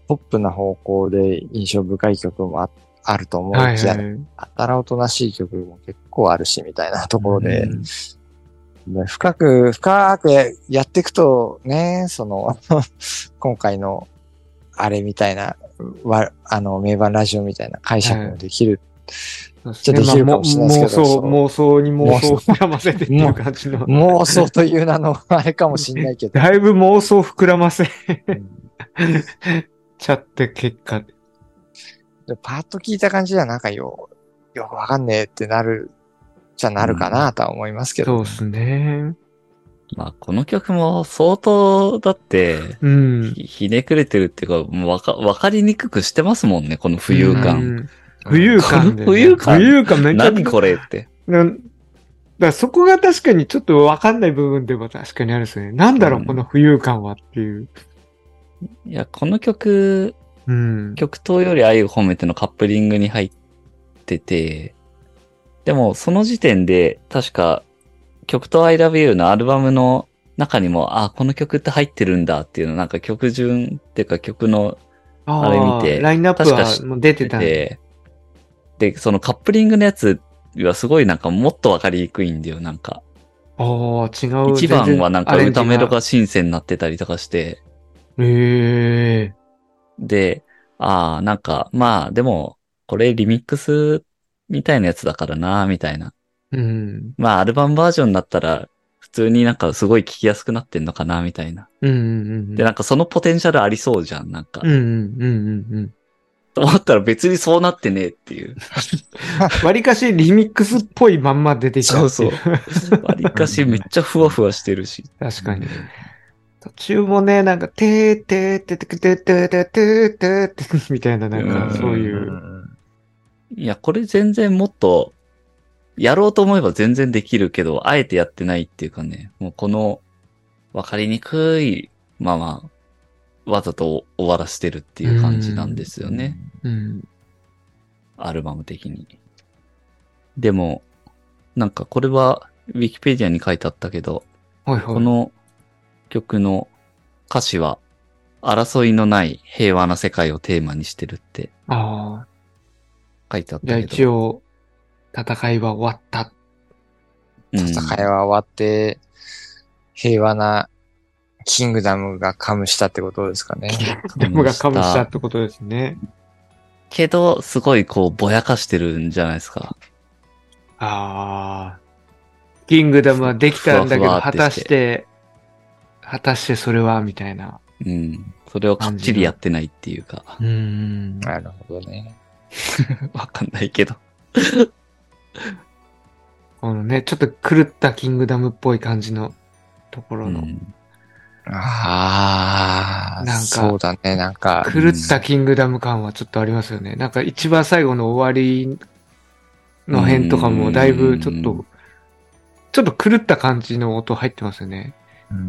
ポップな方向で印象深い曲もああると思
はいい
きや、
はい。
やたらおとなしい曲も結構あるし、みたいなところで、
うん
ね深く、深くやっていくとね、その、今回の、あれみたいな、わあの、名盤ラジオみたいな解釈もできる。
そうです
ちょっとできるかもしれないですけど
妄想、
そう
妄想に妄想を膨らませてっていう感じの。
妄想という名のあれかもしんないけど。
だいぶ妄想膨らませ
うん
ちゃって結果。
でパッと聞いた感じではなんかよ、よくわかんねえってなる、じゃなるかなとは思いますけど。
そうですね。
まあ、この曲も相当、だって、
うん。
ひひねくれてるっていうか、もうわか、わかりにくくしてますもんね、この浮遊
う
感。
ん。浮遊感で、ね。
浮遊感
浮遊感めっちゃ
何これって。
なんだからそこが確かにちょっとわかんない部分でも確かにあるですね。なんだろう、
うん
この浮遊感はっていう。
いや、この曲、
うん。
曲頭より愛を褒めてのカップリングに入ってて、でもその時点で確か曲と I love you のアルバムの中にも、あ、この曲って入ってるんだっていうのなんか曲順っていうか曲の
あ
あれ見て
ラインナップ
確か知
はもう出てたんで。
そのカップリングのやつはすごいなんかもっとわかりにくいんだよ、なんか。
ああ、違う。
一番はなんか歌メロがシンセになってたりとかして。
へえ。
で、ああ、なんか、まあ、でも、これリミックスみたいなやつだからな、みたいな。
うん。
まあ、アルバムバージョンだったら、普通になんかすごい聴きやすくなってんのかな、みたいな。
うんうんうん。
で、なんかそのポテンシャルありそうじゃん、なんか。
うんうんうんうんうん。
と思ったら別にそうなってねえっていう。
わりかしリミックスっぽいまんま出てきたってい
そう わりかしめっちゃふわふわしてるし。
確かに。途中もね、なんか、てーてーてーてーてーてーてーてーてーてーみたいな、なん
うん
か、そういう。
いや、これ全然もっと、やろうと思えば全然できるけど、あえてやってないっていうかね、もうこの、わかりにくい、まあまあ、わざと終わらせてるっていう感じなんですよね。
うん。
アルバム的に。でも、なんかこれは、ウィキペディアに書いてあったけど、
はいはい。
この曲の歌詞は、争いのない平和な世界をテーマにしてるって
ああ。
書いてあったけど。
一応、戦いは終わった。
うん
戦いは終わって、平和なキングダムがカムしたってことですかね。
ダムがカムしたってことですね。
けど、すごいこう、ぼやかしてるんじゃないですか。
ああ。キングダムはできたんだけど、
ふわふわってして
果たして、果たしてそれは、みたいな。
うん。それをかっちりやってないっていうか、
うん。
なるほどね。
わかんないけど。
このね、ちょっと狂ったキングダムっぽい感じのところの。
うん
ああ、
なんか、
そうだね、なんか。
狂ったキングダム感はちょっとありますよね。うん、なんか一番最後の終わりの辺とかもだいぶちょっと、ちょっと狂った感じの音入ってますよね。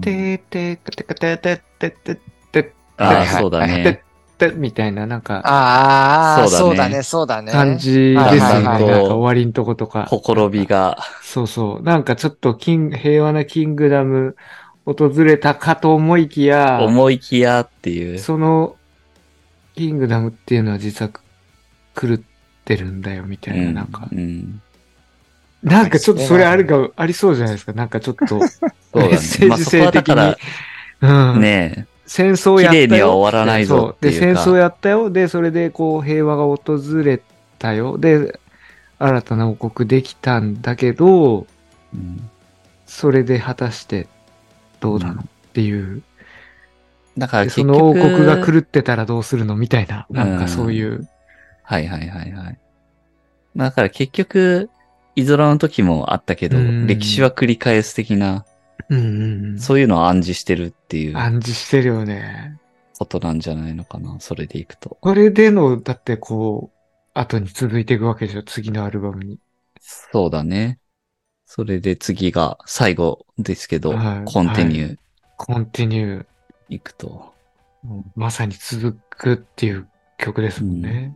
てーてー、かてかてーてーてーてーてー
ああ、そうだね。
てみたいな、なんか。
ああ、
そ
うだね、そうだね。
感じですね。なんか終わりんとことか。
ほころびが。
そうそう。なんかちょっとキン、平和なキングダム訪れたかと思いきや、
思いきやっていう。
そのキングダムっていうのは実は狂ってるんだよみたいな、なんか
う、ん。
なんかちょっとそれあるか、ありそうじゃないですか。なんかちょっと。メッセージ性的にうん。
だね、
戦争やったよ。
綺麗には終わらないぞ
で、戦争やったよ。で、それでこう平和が訪れたよ。で、新たな王国できたんだけど、
うん
それで果たしてどうなのっていう。で
だから結局、
その王国が狂ってたらどうするのみたいな。なんかそういう。
はいはいはいはい。だから結局、イゾラの時もあったけど、
うん
歴史は繰り返す的な。そういうのを暗示してるっていう
暗示してるよね。
ことなんじゃないのかな、それでいくと。
これでの、だってこう、後に続いていくわけでしょ。次のアルバムに。
そうだね。それで次が最後ですけど、
はい Continue Continue。
いくと。
まさに続くっていう曲ですもんね。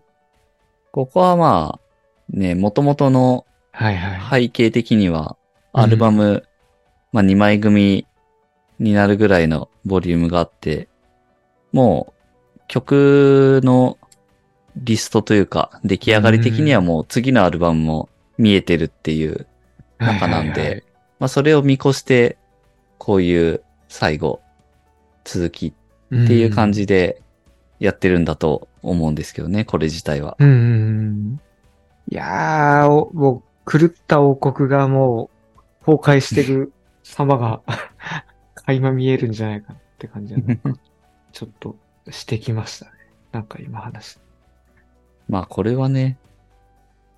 ここはまあ、ね、元々の
はいはい。
背景的には、
うん
アルバム、まあ2枚組になるぐらいのボリュームがあって、もう曲のリストというか、出来上がり的にはもう次のアルバムも見えてるっていう中なんで、
はいはいはい
まあそれを見越して、こういう最後、続きっていう感。じでやってるんだと思うんですけどね、これ自体は。
うんうんうん。いやー、おもう、狂った王国がもう、崩壊してる 様が、垣間見えるんじゃないかなって感じがな ちょっとしてきましたね。なんか今話。
まあこれはね、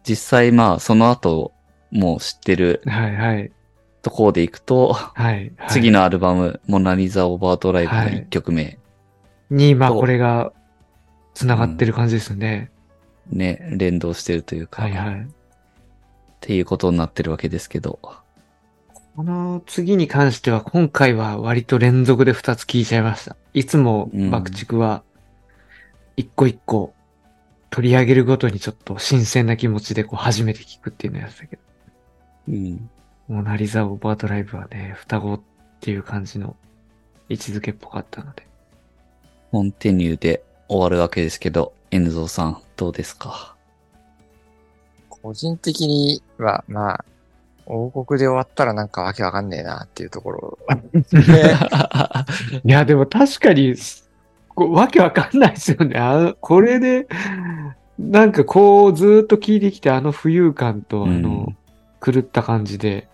実際まあその後もう知ってる
はいはい。
ところでいくと、
はい。はい
次のアルバム、モナリザ・オーバードライブの
はい
1曲目、
に、まあ
と
これが、繋がってる感じですね。
ね、連動してるというか、
はいはい。
っていうことになってるわけですけど。
この次に関しては、今回は割と連続で2つ聞いちゃいました。いつも
うん
爆竹は、一個一個取り上げるごとにちょっと新鮮な気持ちでこう初めて聞くっていうのやってたけど、
うん。
モナリザ・オーバードライブはね、双子っていう感じの位置づけっぽかったので。
コンティニューで終わるわけですけど、N ゾーさん、どうですか？
個人的には、まあ、王国で終わったらなんかわけわかんねえなっていうところ。
いや、でも確かに、こうわけわかんないですよね。あのこれで、なんかこうずーっと聞いてきて、あの浮遊感と、あの、狂った感じで、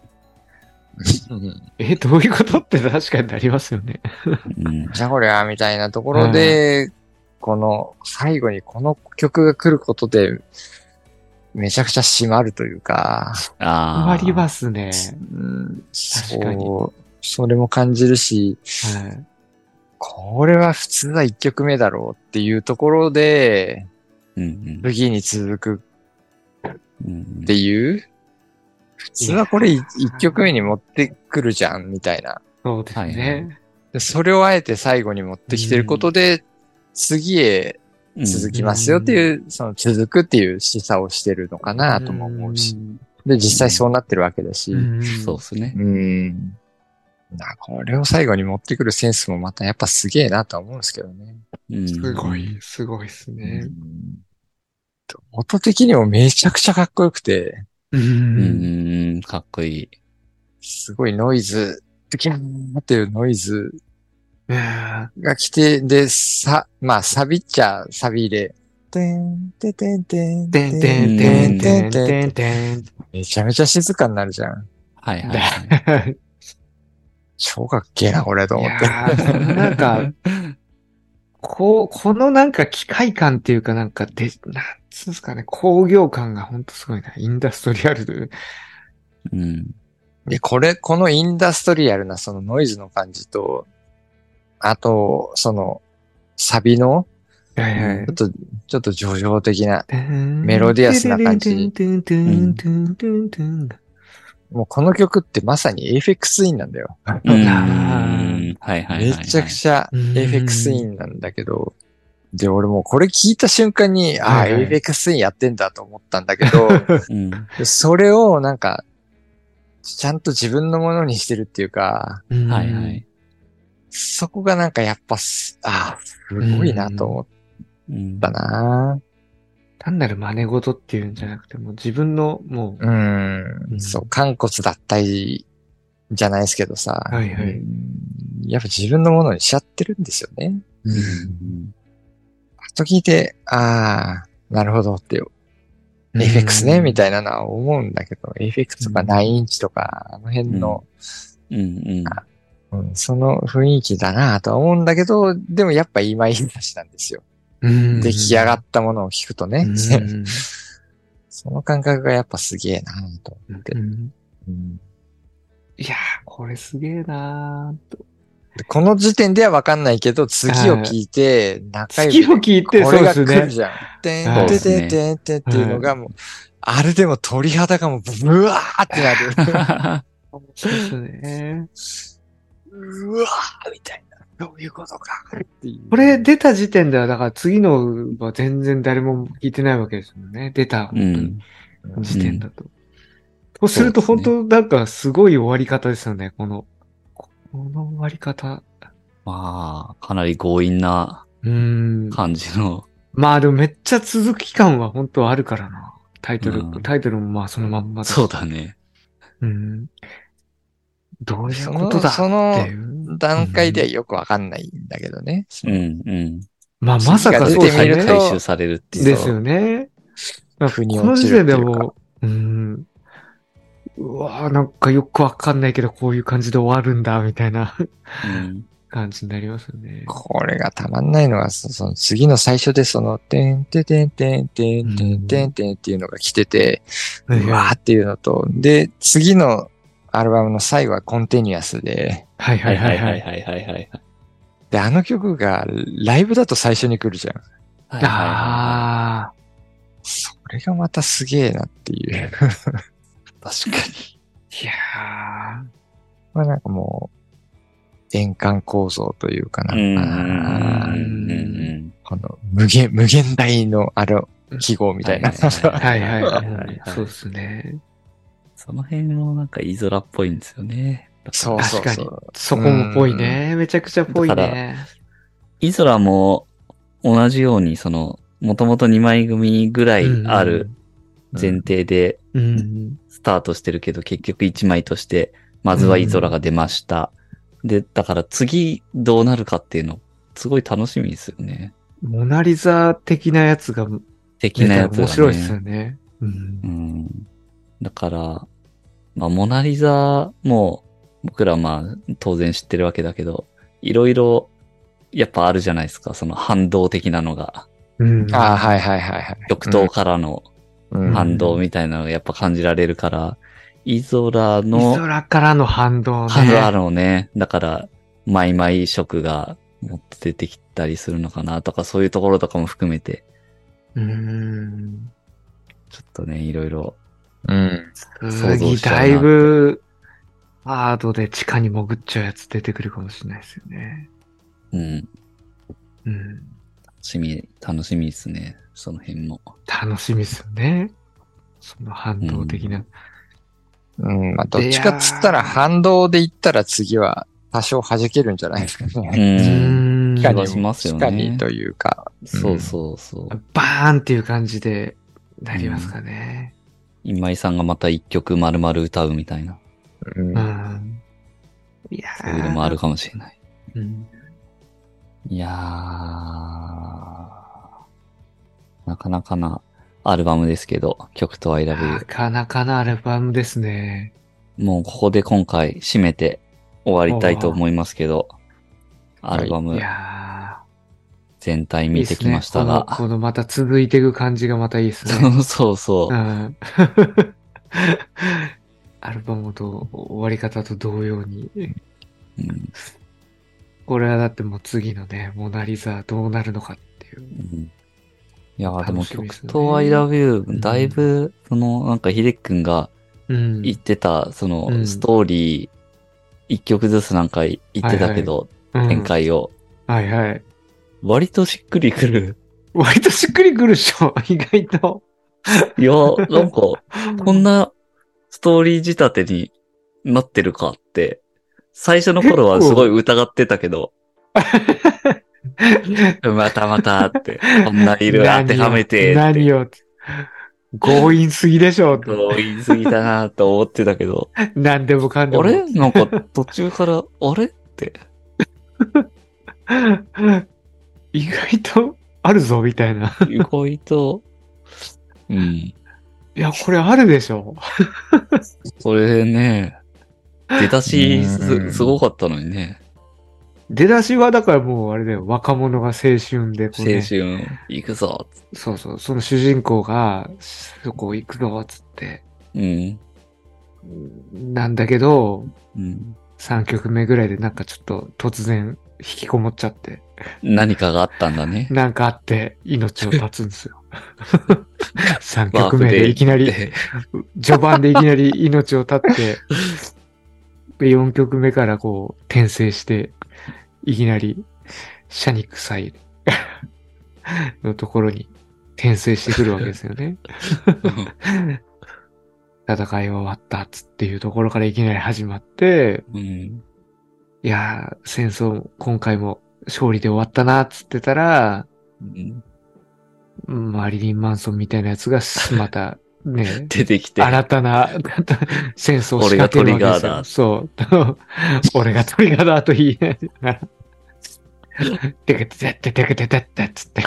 え、どういうこと？って確かになりますよね。
うん。
じゃあこりゃ、みたいなところで、この、最後にこの曲が来ることで、めちゃくちゃ締まるというか、
ああ。
ありますね。
うん、
確かに
そうそれも感じるし、
はい。
これは普通は1曲目だろうっていうところで、
うん
次に続く
うん。うん
っていう、普通はこれ1曲目に持ってくるじゃん、みたいな。
そうです
はいは
ね。
でそれをあえて最後に持ってきてることで、次へ続きますよっていう、その続くっていう示唆をしてるのかなとも思うし。で、実際そうなってるわけだし。
うん
そうですね。
うん。なこれを最後に持ってくるセンスもまたやっぱすげえなとは思うんですけどね。
うん
すごい、すごいですね。
うん音的にもめちゃくちゃかっこよくて、
う。
うんん、かっこいい。
すごいノイズ、キャーっていうノイズ
ね
が来て、で、さ、まあ、サビっちゃサビで、てん、ててんてん、
てんてんてんてんてんてん。
めちゃめちゃ静かになるじゃん。
はいはいはい。
超かっけえな、これ、と
い
思って。
なんか、こう、このなんか機械感っていうかなんかで、なんつうんですかね、工業感がほんとすごいな。インダストリアルで。
うん。
で、これ、このインダストリアルなそのノイズの感じと、あと、その、サビの、
はいはい
ちょっと、ちょっと叙情的な、メ
メ
ロディアスな感じ
うん
もうこの曲ってまさに AFX インなんだよ。
はいはい。
めちゃくちゃ
うん
AFX インなんだけど、で、俺もうこれ聞いた瞬間に、ああ、
はいはい
AFX インやってんだと思ったんだけど、
うん。
それをなんか、ちゃんと自分のものにしてるっていうか、
はいはい。。
そこがなんかやっぱす、ああ、すごいなと思っ
うん
たな。
単なる真似事っていうんじゃなくて、もう自分の、もう、
うん、
うん。
そう、肝骨脱退じゃないですけどさ、
はいはい。
うん。やっぱ自分のものにしちゃってるんですよね。
うん。
と聞いて、ああ、なるほどって、
う。ん。
AFX ね、みたいなのは思うんだけど、AFX とか9インチとか、あの辺の、
うん。うん。
うん。その雰囲気だなとは思うんだけど、でもやっぱ今いい話なんですよ。
うん
出来上がったものを聞くとね、
うん
その感覚がやっぱすげえなと思って、
いやー、これすげえなーと。
でこの時点ではわかんないけど、次を聞いて、仲良く
次を聞いて、
これが
そうですね。
来るじゃん。てんててんてんてんっていうのがもう、あれでも鳥肌がもうブワーってなる。
そうですね。
うわーみたいな。どういうことか。
これ出た時点では、だから次のは全然誰も聞いてないわけですもんね。出た
うん。
時点だと。そうすると本当なんかすごい終わり方ですよね、この。この終わり方。
まあ、かなり強引な。感じの。
まあでもめっちゃ続く期間は本当あるからな。タイトル、
うん
タイトルもまあそのまんまだし
そうだね。
うん。どういうことだ
その
っていう。
段階ではよくわかんないんだけどね。
うんうん。
まあまさかそうです
次が出てみると
ね。
回収されるっていう。
ですよね。まあ
腑に
この時
落ちるっていうか
点でもう、うん。うわぁ、なんかよくわかんないけど、こういう感じで終わるんだ、みたいな
うん。
感じになりますよね。
これがたまんないのが、そその次の最初でその、てんててんてんてんてんてんてんっていうのが来てて、うわーっていうのと、で、次のアルバムの最後はコンティニュアスで、
はいは
はいい
は
いいはいいはいはいはい。
で、あの曲がライブだと最初に来るじゃん。
はいはいは
あ
それがまたすげえなっていう。
い確かに。
ー。いや
まあなんかもう、円環構造というかなこの無限、無限大のあの記号みたいな。
はい
ー。はいはい。そうですね。
その辺もなんか言いづらっぽいんですよね。
そうそう
確かに
そ
こもぽいね。めちゃくちゃぽいね。
イゾラも同じように、その、もともと2枚組ぐらいある前提で
うん。
スタートしてるけど、結局1枚として、まずはイゾラが出ました。で、だから次どうなるかっていうの、すごい楽しみですよね。
モナリザ的なやつが
的なやつが、ね。
面白いですよね。うん
う。ん。だから、まあ、モナリザも、僕らまあ、当然知ってるわけだけど、いろいろ、やっぱあるじゃないですか、その反動的なのが。
うん。
ああ、はいはいはいはい。
極東からの
うん
反動みたいなのがやっぱ感じられるから、イゾラ
イ
の
ゾラからの反動ね。
反動あるのね。だから、マイマイ色がもっと出てきたりするのかなとか、そういうところとかも含めて、
うん。
ちょっとね、いろいろ。
うん。
次、だいぶ、ハードで地下に潜っちゃうやつ出てくるかもしれないですよね。
うん。
うん。
楽しみ、楽しみですね。その辺も。
楽しみですよね。その反動的な。
うん。まあ、どっちかっつったら反動で言ったら次は多少弾けるんじゃないですか
う
ね。
ん。
ん
地下に
気がしますよね
地下にというか。
そうそうそう。
バーンっていう感じでなりますかね。
今井さんがまた一曲丸々歌うみたいな、
うん。
いや
そういうのもあるかもしれない。
うん。
いやー、なかなかなアルバムですけど、曲と I
な
love
かなかなアルバムですね。
もうここで今回締めて終わりたいと思いますけど、アルバ
い
ム
や
全体
ー。
見てきましたが、
いいねこの、このまた続いていく感じがまたいいですね。
そうそう。
アルバムと終わり方と同様に。
うん
これはだってもう次のね、モナリザどうなるのかっていう。
うんいやーでも曲と I love you
ん、
だいぶ、その、なんか、ひでっくんが
うん。
言ってた、その、
うん
ストーリー、一曲ずつなんか言ってたけど、
うん
展。開を、
はいはい。
割としっくりくる。
割としっくりくるでしょ、意外と。
いやー、なんか、こんなストーリー仕立てになってるかって、最初の頃はすごい疑ってたけど、またまたって、こんないる当てはめてって、
何を、強引すぎでしょ。
そう言い過ぎたなと思ってたけど、
何でもかんでも。
あれ？なんか途中から、あれ？って。
意外とあるぞ、みたいな。
意外と、うん。
いや、これあるでしょ。
それね、出だし
うん
す、すごかったのにね。
出だしはだからもうあれだよ、若者が青春でね、
青春、行くぞ。
そうそう、その主人公が、そこ行くぞ、つって。
うん。
なんだけど、
うん。
3曲目ぐらいでなんかちょっと突然引きこもっちゃって、
何かがあったんだね。
なんかあって命を絶つんですよ。3曲目でいきなり、
で
序盤でいきなり 命を絶って、で4曲目からこう転生して、いきなりシャニクサイのところに転生してくるわけですよね。戦いは終わったっつっていうところからいきなり始まって、
うん。
いやー、戦争今回も勝利で終わったなっつってたら、
うん
マリリン・マンソンみたいなやつがまた ね、
出てきて。
新たな 戦争を仕掛けるわけですよ。
俺がトリガーだ
そう。俺がトリガーだと言いながら。てけててててけててってつって。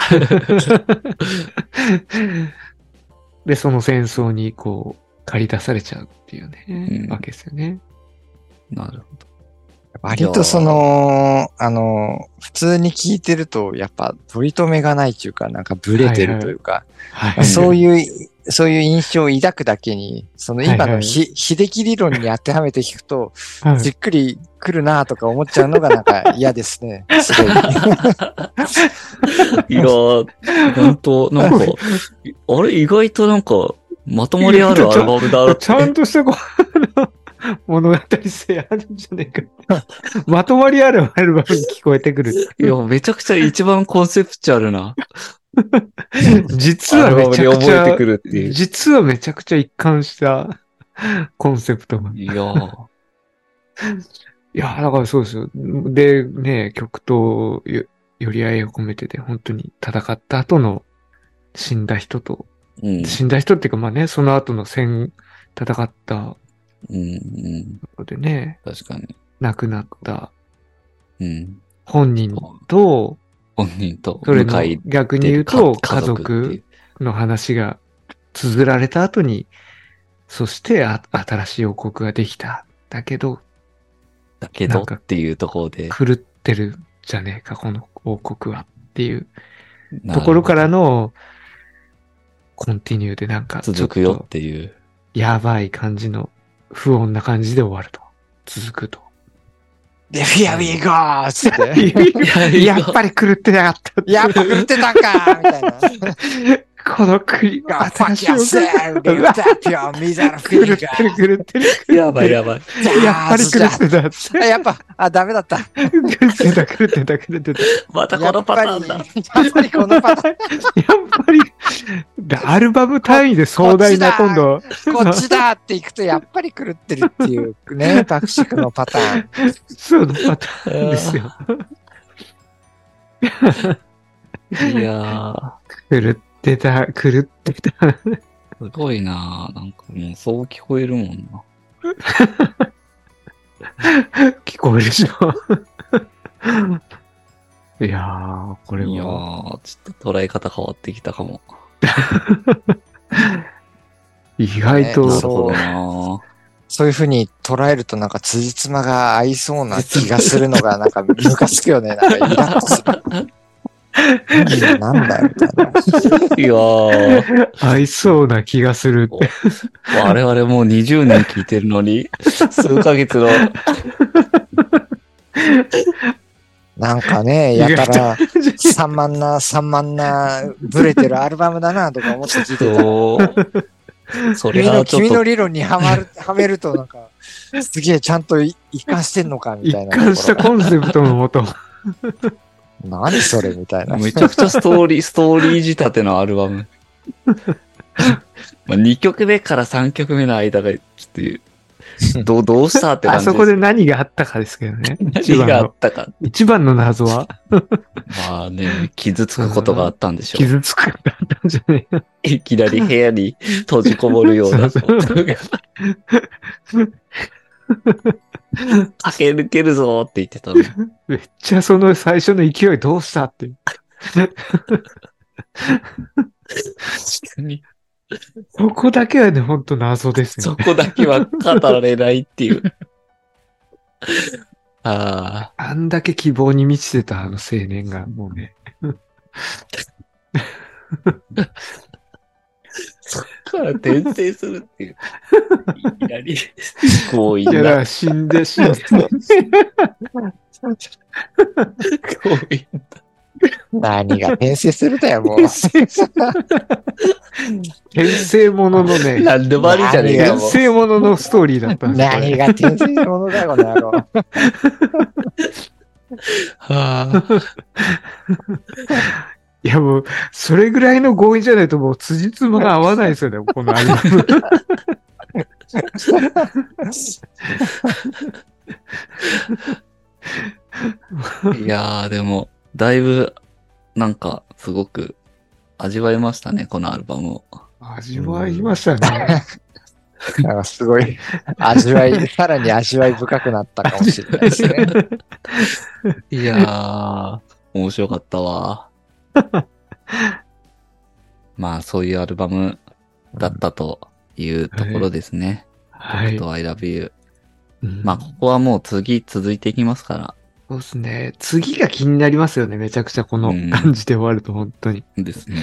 で、その戦争にこう、借り出されちゃうっていうね、
うん
わけですよね。
なるほ
割とその、あの、普通に聞いてると、やっぱ取り留めがないというか、なんかブレてるというか、
はい。
そういう、そういう印象を抱くだけに、その今
はいはい
のひ、秀樹理論に当てはめて聞くと、
はい
じっくり来るなとか思っちゃうのがなんか嫌ですね。すごい。
ど。いやー、ほんと、なんか、あれ意外となんか、まとまりあるアルバムだ。
ちゃんとしたこう、物語性あるんじゃねえか。まとまりあるアルバムに聞こえてくる。
いや、めちゃくちゃ一番コンセプチュアルな
実はめちゃくちゃ
覚えてく、るっていう。
実はめちゃくちゃ一貫したコンセプトが。
いやー、
いや、だからそうですよ。で、ね、曲とよ寄り合いを込めてて、本当に戦った後の死んだ人と、
うん。
死んだ人っていうかまあね、その後の戦、戦った
うん、うん。
のでね、
確かに。
亡くなった
うん。
本人と、
本人と
それ
かい
逆に言うと、
か
家
家族。
の話が綴られた後に、そしてあ新しい王国ができた。だけど、
だけどっていうところで。
狂ってるじゃねえか、この王国はっていう
な
ところからの、コンティニューでなんか、ちょっ
続くよっ
と
ていう。
やばい感じの、不穏な感じで終わると。続くと。
で、Here we go! つって。
やっぱり狂ってなかった。
やっぱ狂ってたかみたいな。
この国、
Go
新しい王国
yourself! Lift up your miserable
狂って!る、狂ってる。
やばいやばい。
やっぱり狂ってたって。
あやっぱ、あ、ダメだった。
狂ってた、狂ってた、狂ってた。
またこのパターンだ。
やっぱりこのパターン。
やっぱり、でアルバム単位で壮大な今度、
こっちだって行くとやっぱり狂ってるっていうね、爆竹のパターン。
そうのパターンですよ。
いや
狂 ってた、狂ってた。
ー、すごいなーなんかもうそう聞こえるもんな。
聞こえるでしょ。いやー、これ
いや
は、
ー、ちょっと捉え方変わってきたかも。
意外と、
ねそう
なるほどな
そういう風に捉えるとなんか辻褄が合いそうな気がするのがなんかムカつくよね。なんかイラッとする。何なんだよ、みたいな。
ーいやー、
合いそうな気がする。
我々もう20年聞いてるのに、数ヶ月の、
いなんかね、やたら散漫な、散漫な、ブレてるアルバムだなとか思って聞いてたら。
それ
君の
はちょっと、
君の理論にはまる、はめるとなんか、すげえちゃんとい一貫してんのかみ
一
たいな。
貫したコンセプトのもと。
何それみたいな。
めちゃくちゃストーリー、ストーリー仕立てのアルバム。まあ2曲目から3曲目の間が、ちょっと、どう、どうしたって感じ
あそこで何があったかですけどね。一
何があっ
番の、
たか。
一番の謎は
まあね、傷つくことがあったんでしょう。
傷つくだったんじゃねえ
いきなり部屋に閉じこもるような
そう
ことが。駆け抜けるぞって言ってたの。
めっちゃその最初の勢いどうしたって。
確かに。
そこだけはね、ほんと謎ですよね。
そこだけは語られないっていう。ああ、
あんだけ希望に満ちてたあの青年が、もうね。
そっから転生するっていう。いきなり、強引
いや、
な、
ら死んで死んで。
強引
何が転生するだよ、もう。
転生もののね、
なんでもありじゃねえか
転生もののストーリーだった
何が転生ものだよ、この野郎。
はあ、
いやもう、それぐらいの強引じゃないともう辻褄が合わないですよね、このアルバム。
いやー、でも、だいぶ、なんか、すごく、味わえましたね、このアルバムを。
味わいましたね。
なんかすごい、味わい、さらに味わい深くなったかもしれないですね。
いやー、面白かったわ。まあ、そういうアルバムだったというところですね。
はい。
と I love you.
うん
まあ、ここはもう次続いていきますから。
そうですね。次が気になりますよね。めちゃくちゃこの
うん
感じで終わると、本当に。
ですね。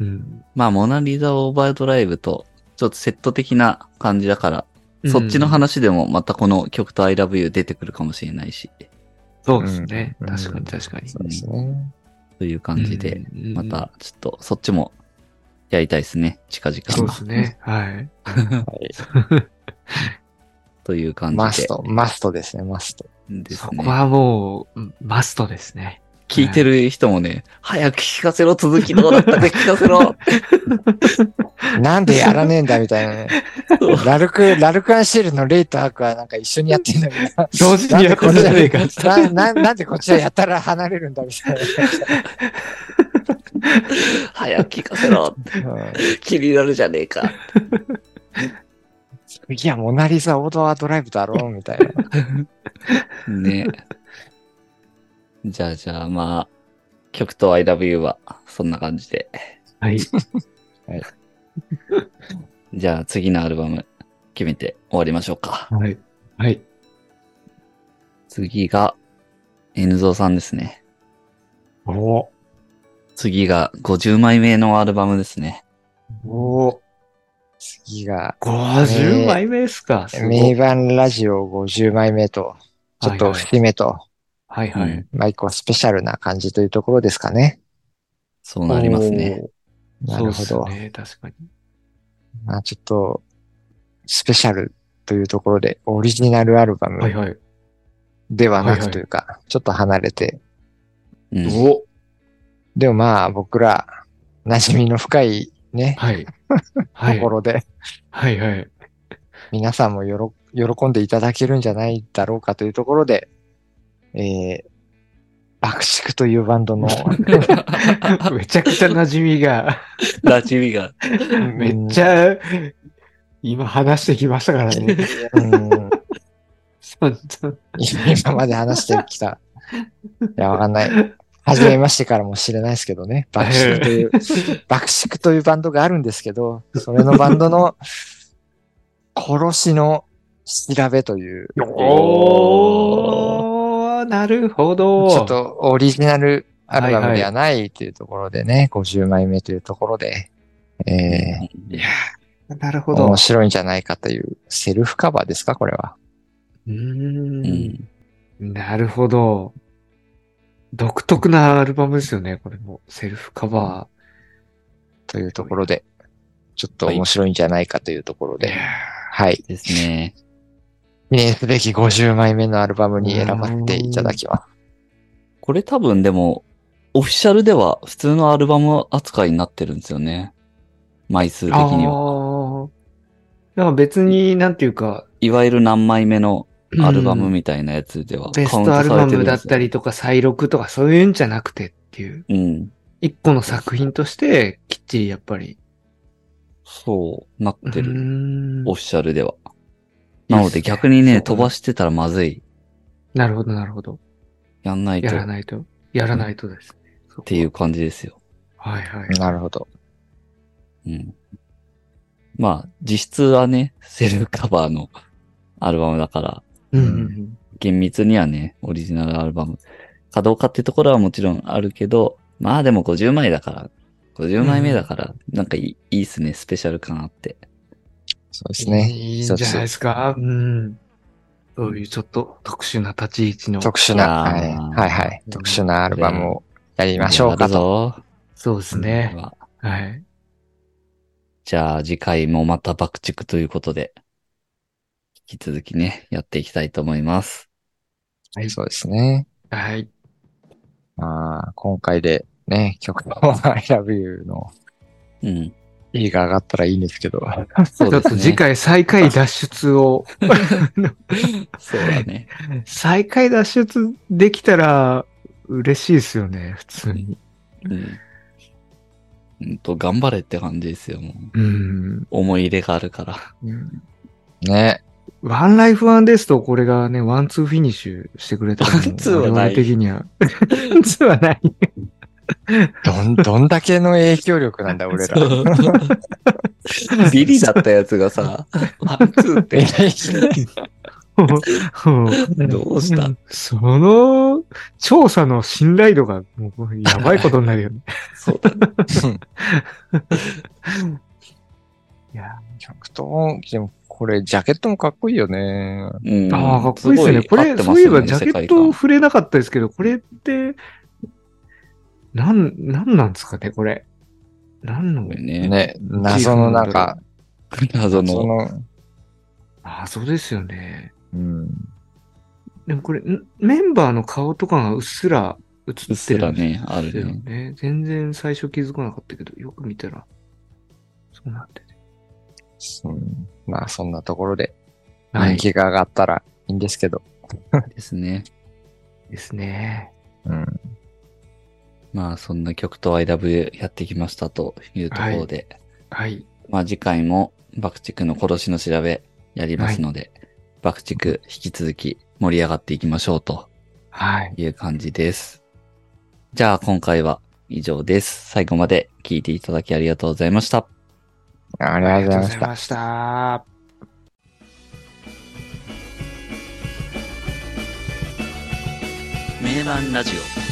うん。
まあ、モナリザオーバードライブと、ちょっとセット的な感じだから、そっちの話でもまたこの曲と I love you 出てくるかもしれないし、
そうですね。
うん
確かに確かに。
そうですね。
という感じで、
うん
ま。たちょっとそっちもやりたいですね、近々。
そうですね。はい。
はい
という感じで。
マスト、マストですね、マスト。
ですね。
そこはもう、うんマストですね。
聞いてる人もね、早く聞かせろ、続きどうだったか聞かせろ。
なんでやらねえんだみたいなね。ラルク、ラルクアンシールのレイとアークはなんか一緒にやってんだけど。
同時にやってんじゃねえか
な、な、なんでこっちはやたら離れるんだみたい
早く聞かせろ。気になるじゃねえか。
次はモナリザオードアドライブだろうみたいな。
ね。じゃあじゃあまあ、曲と I love you はそんな感じで。
はい。
じゃあ次のアルバム決めて終わりましょうか。
はい。はい。
次が N ゾーさんですね。
お
次が50枚目のアルバムですね。
お
次が、
50枚目ですか。
名盤ラジオ50枚目と、ちょっと節目と、
はいはい。
うん
まあ一個スペシャルな感じというところですかね。
そうなりますね。
なるほど。
ね。確かに。
まあちょっと、スペシャルというところで、オリジナルアルバム
はいはい。
ではな
はいはい
くというか、ちょっと離れて、
うん。
お
でもまあ僕ら、馴染みの深いね、
はい。はい
とこ。ろで、
はいはい。
皆さんもよろ喜んでいただけるんじゃないだろうかというところで、えー、爆竹というバンドの、
めちゃくちゃ馴染みが、
ラチビが。
めっちゃ、今話してきましたからね。
今まで話してきた。いや、わかんない。初めましてからもしれないですけどね。爆竹という、爆竹というバンドがあるんですけど、それのバンドの、殺しの調べという、
おー、なるほど。
ちょっとオリジナルアルバムではないというところでね、50枚目というところで、え
いやーなるほ
ー、
ど。
面白いんじゃないかという、セルフカバーですか、これは。
うー。
うんん。
なるほど。独特なアルバムですよね、これも。セルフカバ
というところで、ちょっと面白いんじゃないかというところ
ー。
で、はい。
ですね。
記念すべき50枚目のアルバムに選ばせていただきます。
これ多分でも、オフィシャルでは普通のアルバム扱いになってるんですよね。枚数的には。
なんか別になんていうか、
いわゆる何枚目のアルバムみたいなやつでは
ベス
カウントされてるんですよ
トアルバムだったりとか、再録とかそういうんじゃなくてっていう、
うん。
一個の作品として、きっちりやっぱり。
そう、なって
う
る。オフィシャルでは。なので逆にね、
そう
飛ばしてたらまずい。
なるほど、なるほど。
やんないと
やら
っ
ないと。やらないとですね。って
いう。感じですよ。
はいはい。
なるほど。
うん。まあ、実質はね、セルフカバーのアルバムだから、
うんうんうん。
厳密にはね、オリジナルアルバムかどうかってところはもちろんあるけど、まあでも50枚だから、50枚目だから、なんかいい,、いいっすね、スペシャル感あって。
そうですね。
いいんじゃないですか。うん。そういうちょっと特殊な立ち位置の。
特殊な、はい、はいはい。特殊なアルバムをやりましょうかと。
ぞ。
そうですね。
は
はい。
じゃあ次回もまた爆竹ということで、引き続きね、やっていきたいと思います。
はい
そうですね。
はい。
まあ、今回でね、曲の I love you の
うん。
いいが上がったらいいんですけど。
そうですね。
ちょっと次。回最下位脱出を、
そうだね。
最下位脱出できたら嬉しいですよね、普通に。
うん。うんと、頑張れって感じですよ、もう。
うん。
思い入れがあるから。
ね。
One Life, One Death と、これがね、ワンツーフィニッシュしてくれた
ワンツーはない
的には。ワンツーはない。
どん、どんだけの影響力なんだ、俺ら。
ビリだったやつがさ、ワンツーって、どうした？
その、調査の信頼度が、もう、やばいことになるよね。
そうだね。
いや
曲と、でもこれ、ジャケットもかっこいいよね。
うん
ああ、かっこいいですね。これ、そういえばジャケット触れなかったですけど、これって、なん、なんなんですかね、これ。なんの、
ね。
ね。謎のなんか、
謎の、
その、
ああ、そうですよね。
うん。
でもこれ、んメンバーの顔とかがうっすら映ってる
うっすらね、あるね。
ね。全然最初気づかなかったけど、よく見たら、そうなってて。
うんまあ、そんなところで、
はい。
人気が上がったらいいんですけど。
ですね。
ですね。
うん。
まあ、そんな曲と IW やってきましたというところで、
はい。
まあ次回も爆竹の殺しの調べやりますので、爆竹引き続き盛り上がっていきましょうと
はい。
いう感じです。じゃあ今回は以上です。最後まで聞いていただきありがとうございました。
ありがとうございました。
ました。
名盤ラジオ